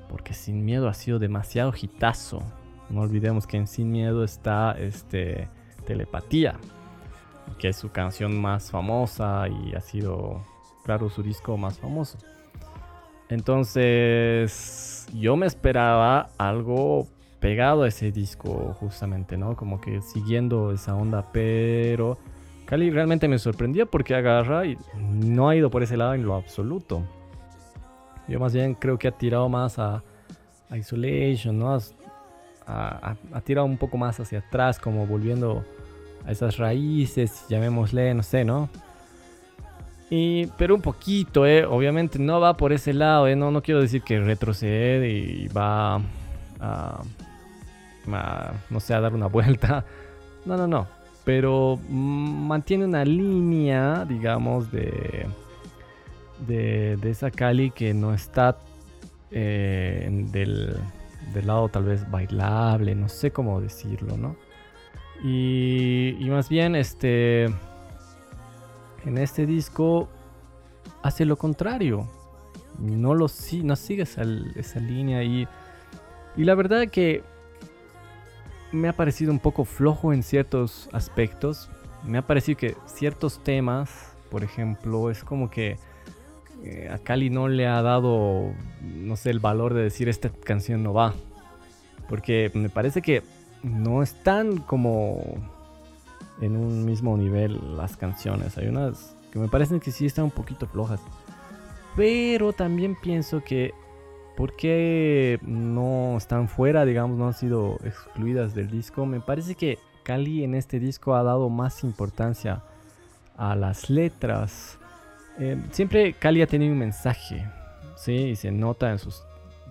Porque Sin Miedo ha sido demasiado hitazo. No olvidemos que en Sin Miedo está este, Telepatía, que es su canción más famosa y ha sido, claro, su disco más famoso. Entonces, yo me esperaba algo pegado a ese disco justamente, ¿no? Como que siguiendo esa onda, pero Cali realmente me sorprendió porque agarra y no ha ido por ese lado en lo absoluto. Yo más bien creo que ha tirado más a, Isolation, ¿no? Ha, tirado un poco más hacia atrás, como volviendo a esas raíces, llamémosle, no sé, ¿no? Y, pero un poquito, ¿eh? Obviamente no va por ese lado, ¿eh? No, no quiero decir que retrocede y va a, no sé, a dar una vuelta. No, no, no. Pero mantiene una línea, digamos, de, de, esa Cali que no está eh, del, del, lado tal vez bailable, no sé cómo decirlo, ¿no? Y, y más bien, este, en este disco hace lo contrario. No, lo, no sigue esa, línea y, y la verdad que me ha parecido un poco flojo en ciertos aspectos. Me ha parecido que ciertos temas, por ejemplo, es como que eh, a Cali no le ha dado, no sé, el valor de decir esta canción no va. Porque me parece que no están como en un mismo nivel las canciones. Hay unas que me parecen que sí están un poquito flojas. Pero también pienso que ¿Por qué no están fuera, digamos, no han sido excluidas del disco? Me parece que Cali en este disco ha dado más importancia a las letras. Eh, siempre Cali ha tenido un mensaje, ¿sí? Y se nota en sus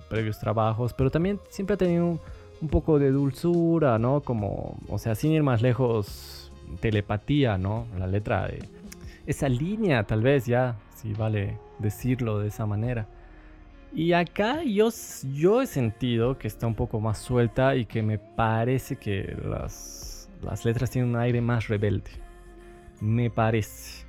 previos trabajos, pero también siempre ha tenido un, poco de dulzura, ¿no? Como, o sea, sin ir más lejos, telepatía, ¿no? La letra de esa línea, tal vez ya, si vale decirlo de esa manera. Y acá yo, yo he sentido que está un poco más suelta y que me parece que las, las letras tienen un aire más rebelde. Me parece.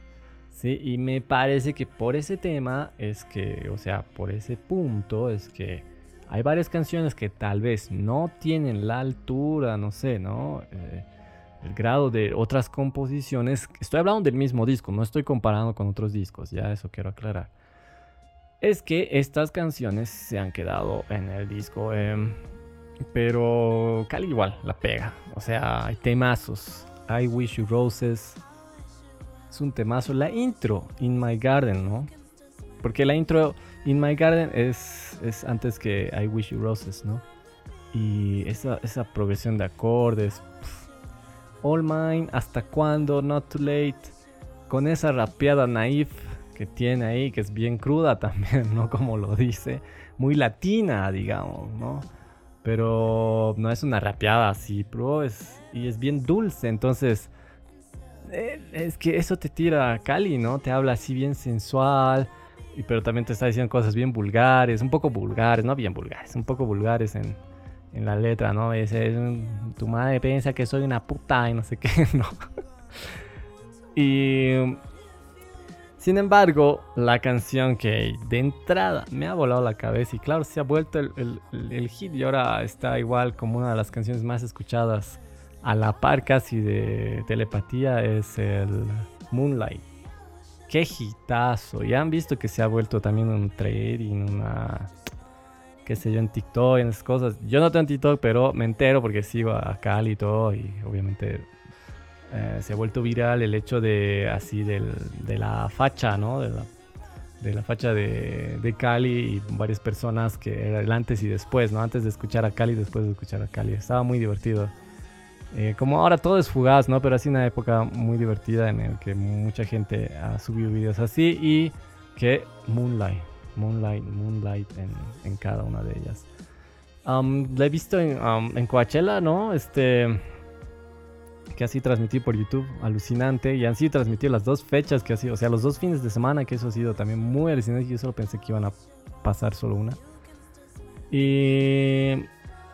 Sí, y me parece que por ese tema es que, o sea, por ese punto es que hay varias canciones que tal vez no tienen la altura, no sé, ¿no? Eh, el grado de otras composiciones. Estoy hablando del mismo disco, no estoy comparando con otros discos, ya eso quiero aclarar es que estas canciones se han quedado en el disco. Em, pero Cali igual la pega. O sea, hay temazos. I Wish You Roses. Es un temazo. La intro, In My Garden, ¿no? Porque la intro, In My Garden, es, es antes que I Wish You Roses, ¿no? Y esa, esa progresión de acordes. All Mine, ¿hasta cuándo? Not Too Late. Con esa rapeada naif que tiene ahí, que es bien cruda *laughs* también, ¿no? Como lo dice, muy latina, digamos, ¿no? Pero no es una rapeada así, bro, es, y es bien dulce, entonces eh, es que eso te tira a Cali, ¿no? Te habla así bien sensual, pero también te está diciendo cosas bien vulgares, un poco vulgares, no bien vulgares, un poco vulgares en, en la letra, ¿no? Es tu madre piensa que soy una puta y no sé qué, *laughs* ¿no? y sin embargo, la canción que de entrada me ha volado la cabeza y claro, se ha vuelto el, hit y ahora está igual como una de las canciones más escuchadas a la par casi de telepatía es el Moonlight. Qué hitazo. Ya han visto que se ha vuelto también un trading, una qué sé yo, en TikTok, en esas cosas. Yo no tengo TikTok, pero me entero porque sigo a Cali y todo y obviamente eh, se ha vuelto viral el hecho de así del, de la facha, ¿no? De la, de la facha de, de, Cali y varias personas que era el antes y después, ¿no? Antes de escuchar a Cali, después de escuchar a Cali. Estaba muy divertido. Eh, como ahora todo es fugaz, ¿no? Pero así una época muy divertida en el que mucha gente ha subido videos así y que Moonlight, Moonlight, Moonlight en, en cada una de ellas. Um, la he visto en, um, en Coachella, ¿no? Este que así transmití por YouTube, alucinante. Y han sido transmitido las dos fechas que ha sido, o sea, los dos fines de semana, que eso ha sido también muy alucinante. Yo solo pensé que iban a pasar solo una. Y,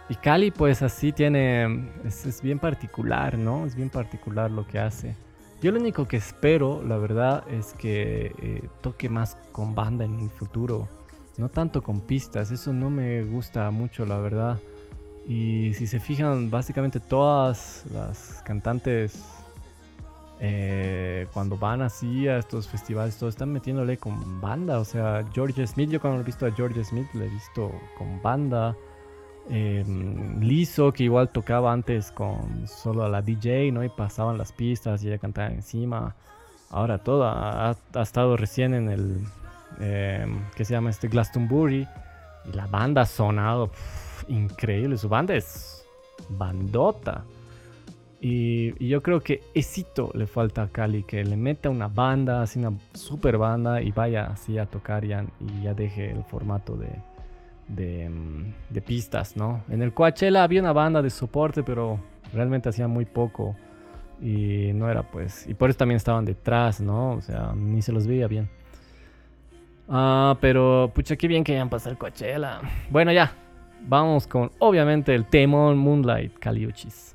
y Cali, pues así tiene, es, bien particular, ¿no? Es bien particular lo que hace. Yo lo único que espero, la verdad, es que eh, toque más con banda en el futuro. No tanto con pistas, eso no me gusta mucho, la verdad. Y si se fijan, básicamente todas las cantantes eh, cuando van así a estos festivales, todos están metiéndole con banda. O sea, George Smith, yo cuando he visto a George Smith, le he visto con banda. Em, Liso, que igual tocaba antes con solo a la DJ, ¿no? Y pasaban las pistas y ella cantaba encima. Ahora todo ha, estado recién en el, eh, ¿qué se llama? Este Glastonbury. Y la banda ha sonado increíble. Su banda es bandota. Y, yo creo que esito le falta a Cali, que le meta una banda, así una super banda y vaya así a tocar y ya deje el formato de, de, pistas, ¿no? En el Coachella había una banda de soporte, pero realmente hacía muy poco y no era pues, y por eso también estaban detrás, ¿no? O sea, ni se los veía bien. Ah, pero pucha, qué bien que hayan pasado el Coachella. Bueno, ya, vamos con obviamente el temón Moonlight Caliuchis.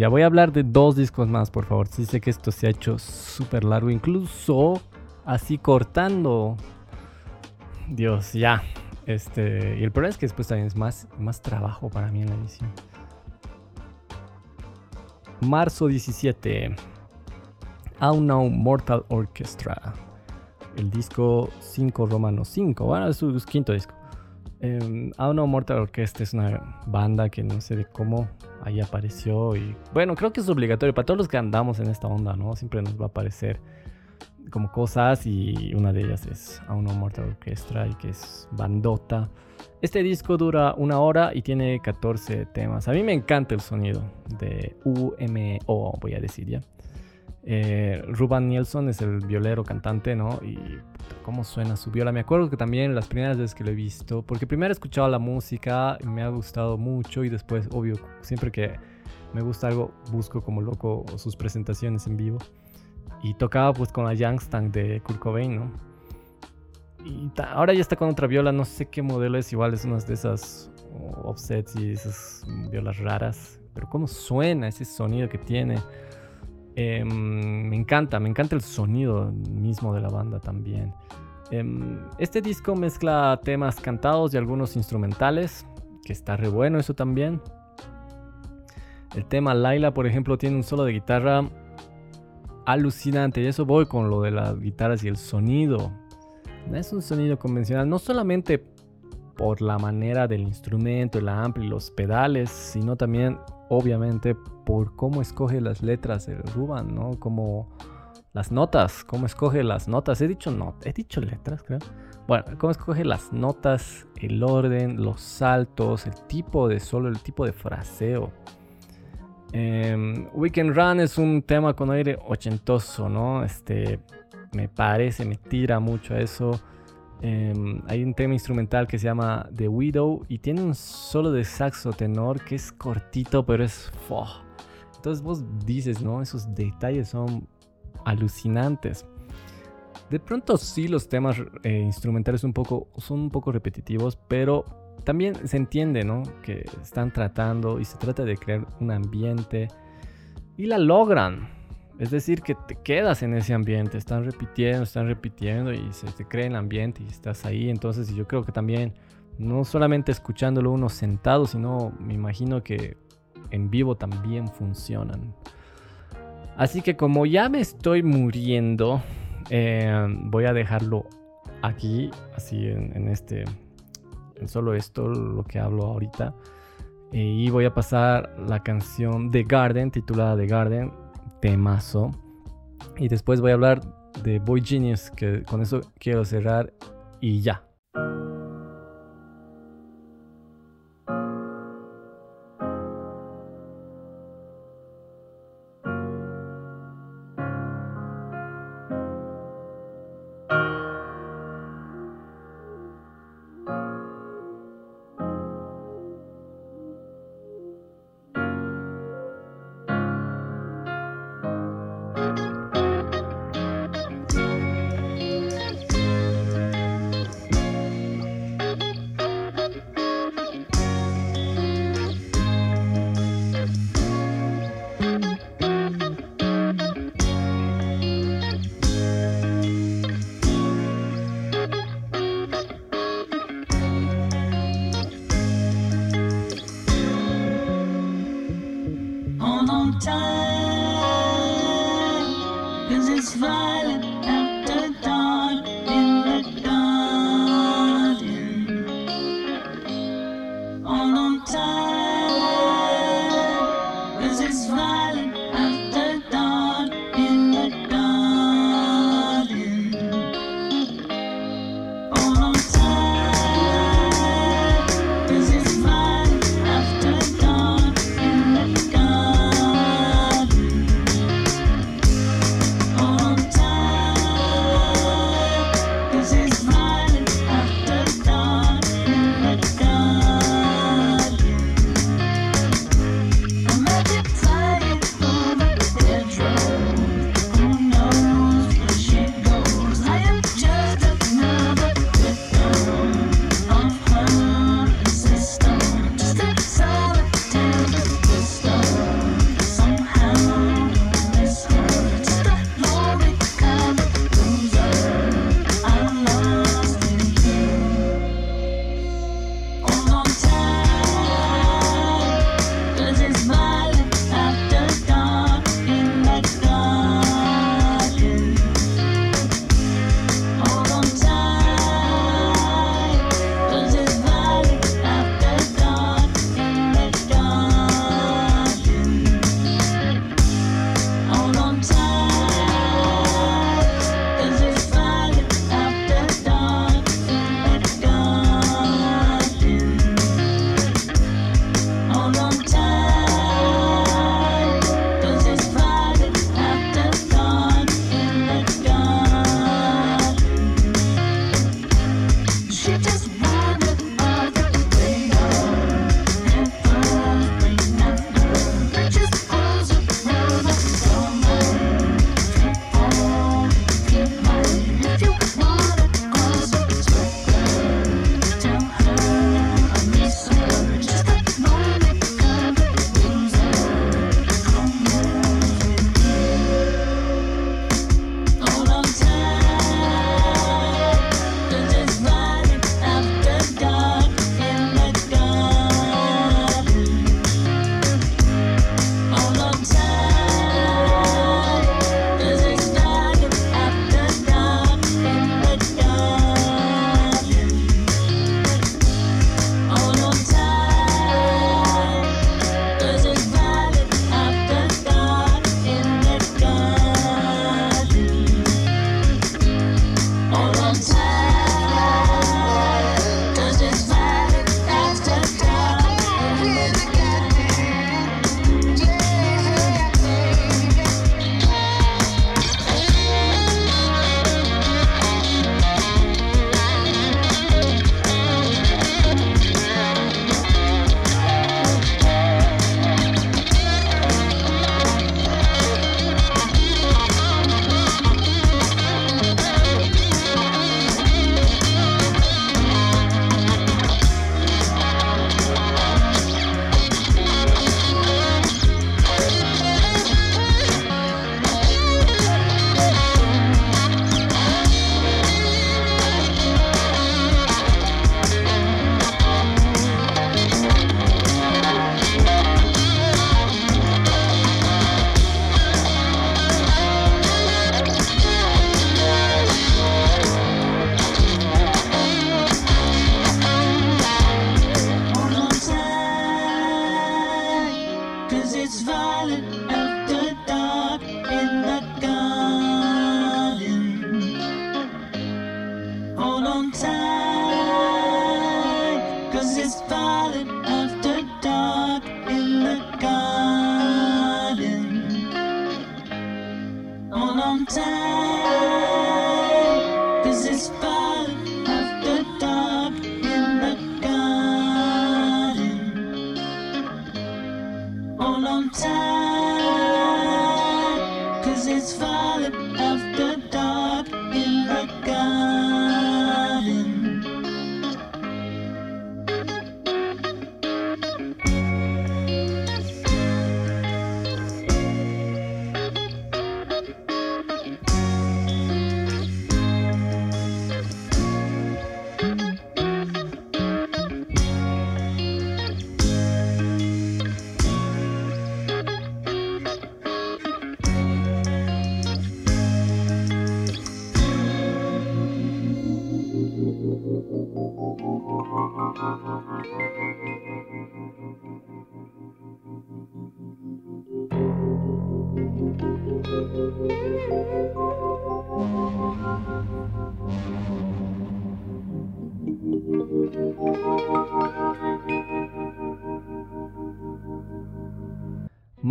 Ya voy a hablar de dos discos más, por favor. Sí sé que esto se ha hecho súper largo, incluso así cortando. Dios, ya. Este, y el problema es que después también es más, más trabajo para mí en la edición. Marzo 17. Unknown Mortal Orchestra. El disco 5 Romano 5. Bueno, es su quinto disco. Eh, Mortal Orchestra es una banda que no sé de cómo ahí apareció y bueno, creo que es obligatorio para todos los que andamos en esta onda, ¿no? Siempre nos va a aparecer como cosas y una de ellas es Auno Mortal Orchestra y que es bandota. Este disco dura una hora y tiene 14 temas. A mí me encanta el sonido de UMO, voy a decir ya. Eh, Ruban Nielsen es el violero cantante, ¿no? Y cómo suena su viola. Me acuerdo que también las primeras veces que lo he visto, porque primero he escuchado la música, me ha gustado mucho y después, obvio, siempre que me gusta algo, busco como loco sus presentaciones en vivo. y tocaba pues con la Youngstang de Kurt Cobain, ¿no? Y ahora ya está con otra viola, no sé qué modelo es, igual es una de esas offsets y esas violas raras. Pero cómo suena ese sonido que tiene. Em, me encanta, me encanta el sonido mismo de la banda también. Em, este disco mezcla temas cantados y algunos instrumentales, que está re bueno eso también. El tema Laila, por ejemplo, tiene un solo de guitarra alucinante. Y eso voy con lo de las guitarras y el sonido. No es un sonido convencional, no solamente por la manera del instrumento, el ampli, los pedales, sino también, obviamente, por cómo escoge las letras el Ruban, ¿no? Como las notas, cómo escoge las notas. He dicho no, he dicho letras, creo. Bueno, cómo escoge las notas, el orden, los saltos, el tipo de solo, el tipo de fraseo. Eh, Weekend Run es un tema con aire ochentoso, ¿no? Este, me parece, me tira mucho a eso. Em, hay un tema instrumental que se llama The Widow y tiene un solo de saxo tenor que es cortito, pero es... Entonces vos dices, ¿no? Esos detalles son alucinantes. De pronto sí los temas eh, instrumentales un poco, son un poco repetitivos, pero también se entiende, ¿no? Que están tratando y se trata de crear un ambiente y la logran. Es decir, que te quedas en ese ambiente, están repitiendo, están repitiendo y se te crea el ambiente y estás ahí. Entonces yo creo que también, no solamente escuchándolo uno sentado, sino me imagino que en vivo también funcionan. Así que como ya me estoy muriendo, eh, voy a dejarlo aquí, así en este solo esto lo que hablo ahorita. Y voy a pasar la canción The Garden, titulada The Garden, temazo. Y después voy a hablar de Boy Genius, que con eso quiero cerrar y ya.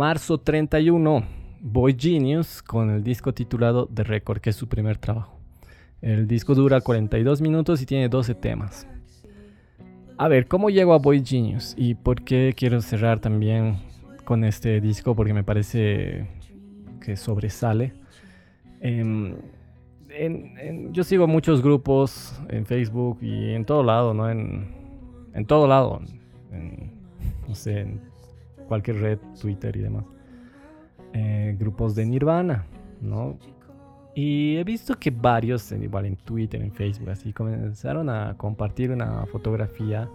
Marzo 31, Boy Genius con el disco titulado The Record, que es su primer trabajo. El disco dura 42 minutos y tiene 12 temas. A ver, ¿cómo llego a Boy Genius? ¿Y por qué quiero cerrar también con este disco? Porque me parece que sobresale. Em, en- yo sigo muchos grupos en Facebook y en todo lado, ¿no? En, en todo lado. No sé, en cualquier red, Twitter y demás. Eh, grupos de Nirvana, ¿no? Y he visto que varios, igual en Twitter, en Facebook, así, comenzaron a compartir una fotografía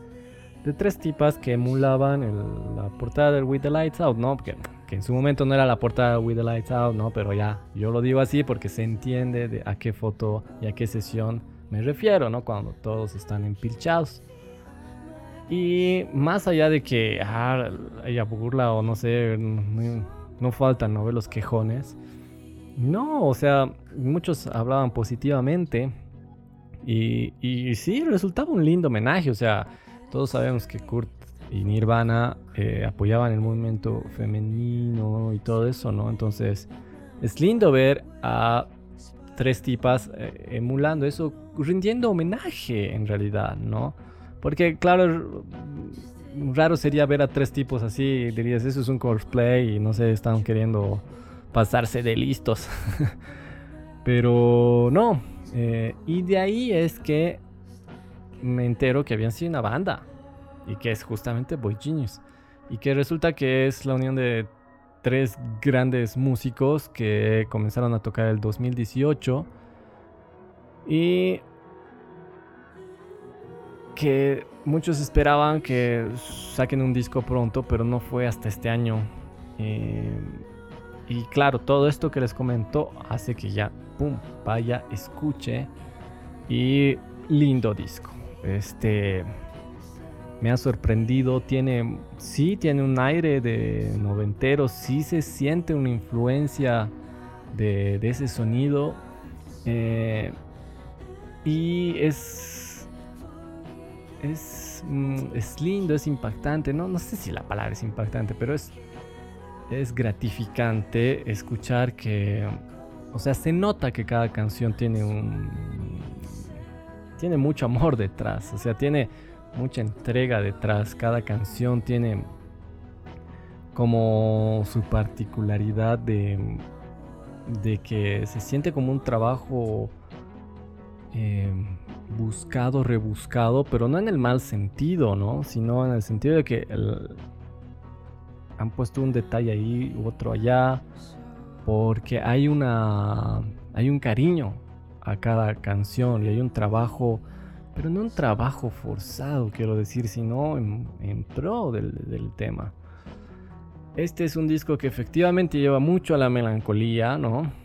de tres tipas que emulaban el- la portada del With the Lights Out, ¿no? Que, que en su momento no era la portada de With the Lights Out, ¿no? Pero ya, yo lo digo así porque se entiende de a qué foto y a qué sesión me refiero, ¿no? Cuando todos están empilchados. Y más allá de que ah, ella burla o no sé, no, faltan ¿no? los quejones. No, o sea, muchos hablaban positivamente. Y, y sí, resultaba un lindo homenaje. O sea, todos sabemos que Kurt y Nirvana eh, apoyaban el movimiento femenino y todo eso, ¿no? Entonces, es lindo ver a tres tipas eh, emulando eso, rindiendo homenaje en realidad, ¿no? Porque, claro, raro sería ver a tres tipos así, dirías, eso es un cosplay y no sé, están queriendo pasarse de listos. *laughs* Pero no, eh, y de ahí es que me entero que habían sido una banda y que es justamente Boy Genius. Y que resulta que es la unión de tres grandes músicos que comenzaron a tocar el 2018 y que muchos esperaban que saquen un disco pronto, pero no fue hasta este año. Eh, y claro, todo esto que les comento hace que ya, pum, vaya, escuche. Y lindo disco. Este me ha sorprendido. Tiene, sí, tiene un aire de noventero. Sí se siente una influencia de, ese sonido. Eh, y es, es, mm, es lindo, es impactante. No, no sé si la palabra es impactante, pero es, es gratificante escuchar que, o sea, se nota que cada canción tiene un, tiene mucho amor detrás. O sea, tiene mucha entrega detrás. Cada canción tiene como su particularidad de, de que se siente como un trabajo eh, buscado, rebuscado, pero no en el mal sentido, ¿no? Sino en el sentido de que han puesto un detalle ahí u otro allá, porque hay una, hay un cariño a cada canción y hay un trabajo, pero no un trabajo forzado, quiero decir, sino en, en pro del tema. Este es un disco que efectivamente lleva mucho a la melancolía, ¿no?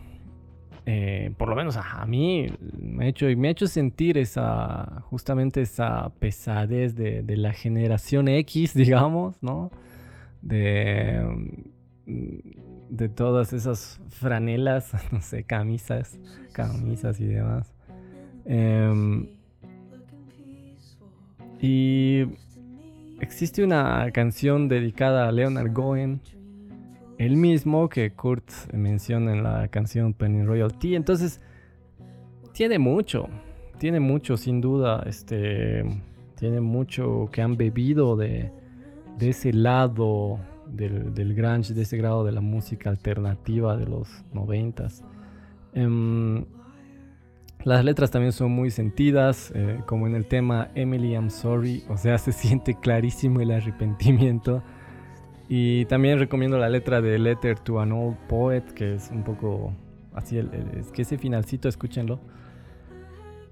Eh, por lo menos a, mí me ha hecho, me ha hecho sentir esa, justamente esa pesadez de, de la generación X, *laughs* digamos, ¿no? De, de todas esas franelas, *laughs* no sé, camisas, camisas y demás. Em, y existe una canción dedicada a Leonard Cohen, el mismo que Kurt menciona en la canción Penny Royalty. Entonces, tiene mucho, tiene mucho sin duda, este, tiene mucho que han bebido de, ese lado del, del grunge, de ese grado de la música alternativa de los noventas. Em, las letras también son muy sentidas, eh, como en el tema Emily I'm Sorry, o sea, se siente clarísimo el arrepentimiento. Y también recomiendo la letra de Letter to an Old Poet, que es un poco así, el, el- es que ese finalcito, escúchenlo.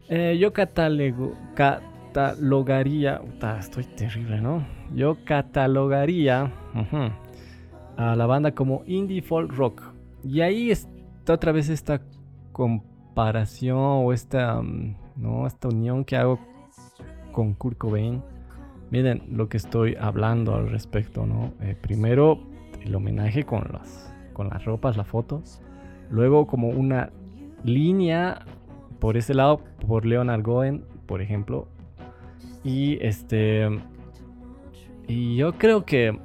Eh, yo catalego- catalogaría, puta, estoy terrible, ¿no? Yo catalogaría ujú, a la banda como indie folk rock. Y ahí está otra vez esta comparación o esta, mm, ¿no? esta unión que hago con Kurt Cobain. Miren lo que estoy hablando al respecto, ¿no? Eh, primero el homenaje con las, con las ropas, la foto. Luego como una línea por ese lado, por Leonard Cohen, por ejemplo. Y este... Y yo creo que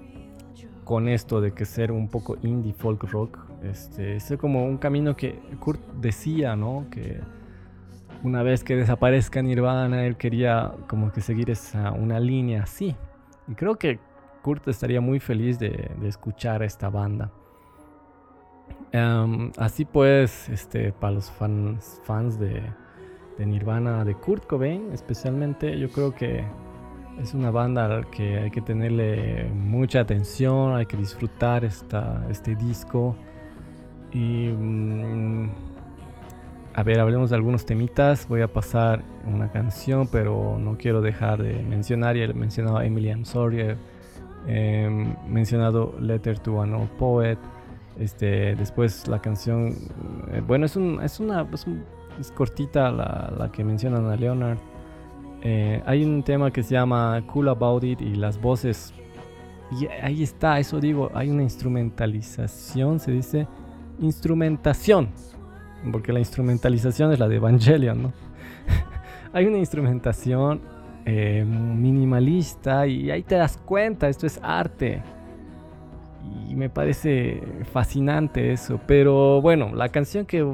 con esto de que ser un poco indie folk rock, este, es como un camino que Kurt decía, ¿no? Que una vez que desaparezca Nirvana, él quería como que seguir esa, una línea así. Y creo que Kurt estaría muy feliz de, de escuchar esta banda. Em, así pues, este, para los fans, fans de, de Nirvana, de Kurt Cobain especialmente, yo creo que es una banda que hay que tenerle mucha atención, hay que disfrutar esta, este disco. Y mm, a ver, hablemos de algunos temitas. Voy a pasar una canción, pero no quiero dejar de mencionar. Ya he mencionado a Emily I'm he eh, mencionado Letter to an Old Poet. Este, después la canción, eh, bueno, es, un, es una es, un- es cortita la, la que mencionan a Leonard. Eh, hay un tema que se llama Cool About It y las voces. Y ahí está, eso digo, hay una instrumentalización, se dice instrumentación, porque la instrumentalización es la de Evangelion, ¿no? *laughs* hay una instrumentación eh, minimalista y ahí te das cuenta, esto es arte. Y me parece fascinante eso. Pero bueno, la canción que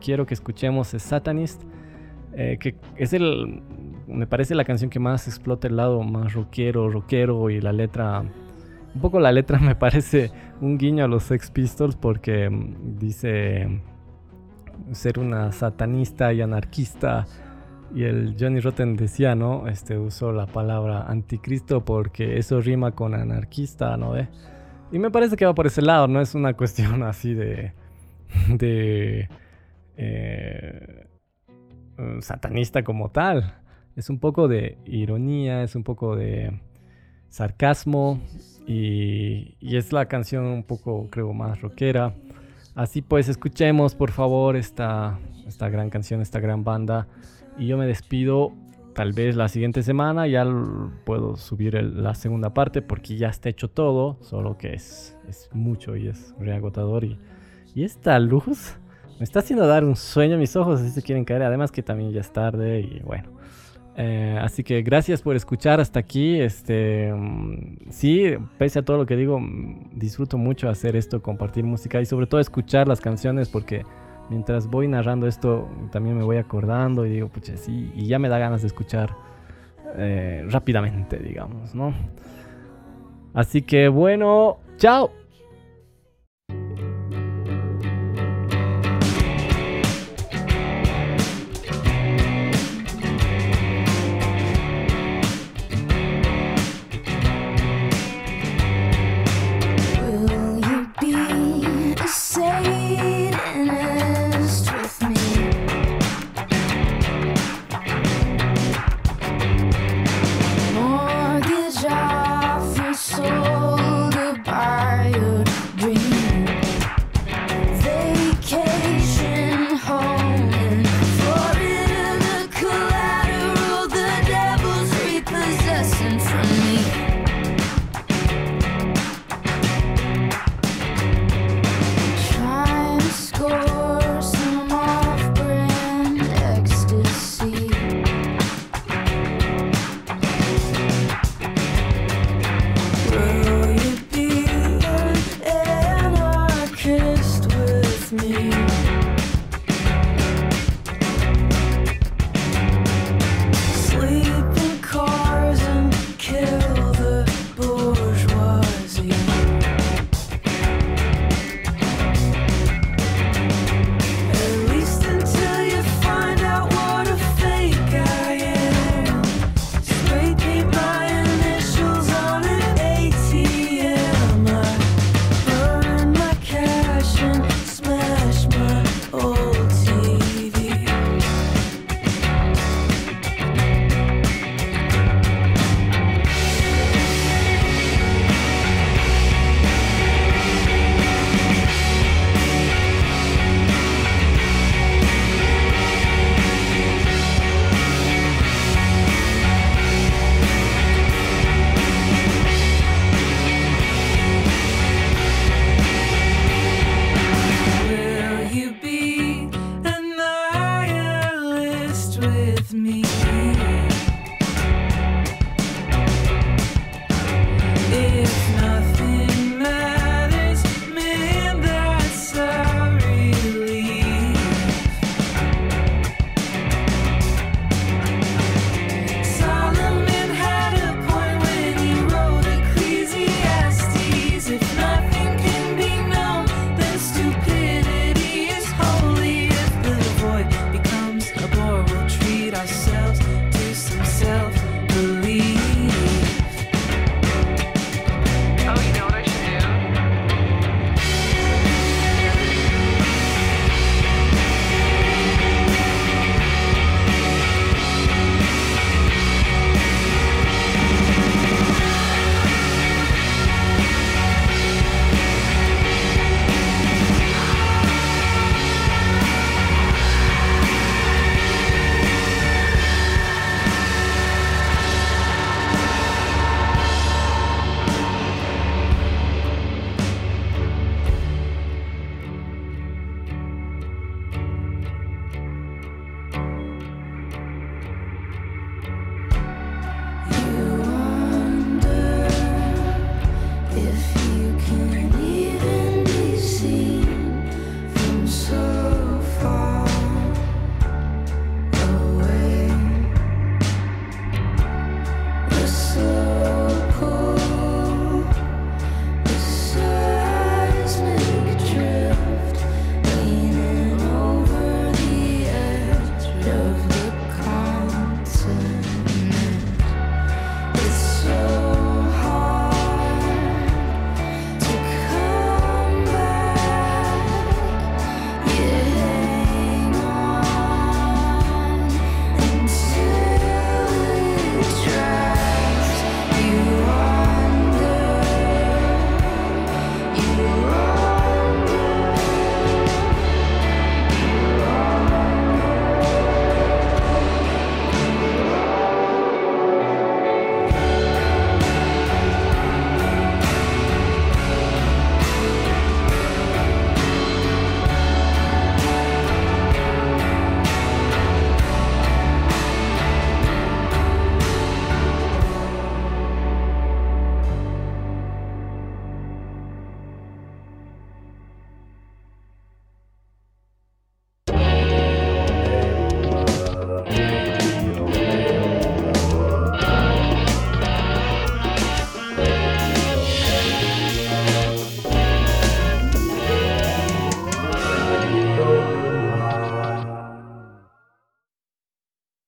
quiero que escuchemos es Satanist. eh, que es el. Me parece la canción que más explota el lado más rockero, rockero y la letra. Un poco la letra *laughs* me parece un guiño a los Sex Pistols porque mm, dice ser una satanista y anarquista. Y el Johnny Rotten decía, ¿no? Este usó la palabra anticristo porque eso rima con anarquista, ¿no? Y me parece que va por ese lado, no es una cuestión *laughs* así de. de. eh, eh, satanista como tal. Es un poco de ironía, es un poco de sarcasmo. Y, y es la canción un poco, creo, más rockera. Así pues, escuchemos por favor esta, esta gran canción, esta gran banda. Y yo me despido tal vez la siguiente semana ya puedo subir la segunda parte porque ya está hecho todo, solo que es, es mucho y es reagotador. Y, y esta luz me está haciendo dar un sueño, mis ojos así se quieren caer, además que también ya es tarde y bueno. Eh, así que gracias por escuchar hasta aquí. Este, mm, sí, pese a todo lo que digo, mm, disfruto mucho hacer esto, compartir música y sobre todo escuchar las canciones porque mientras voy narrando esto también me voy acordando y digo, pucha, sí, y ya me da ganas de escuchar eh, rápidamente, digamos, ¿no? Así que bueno, chao.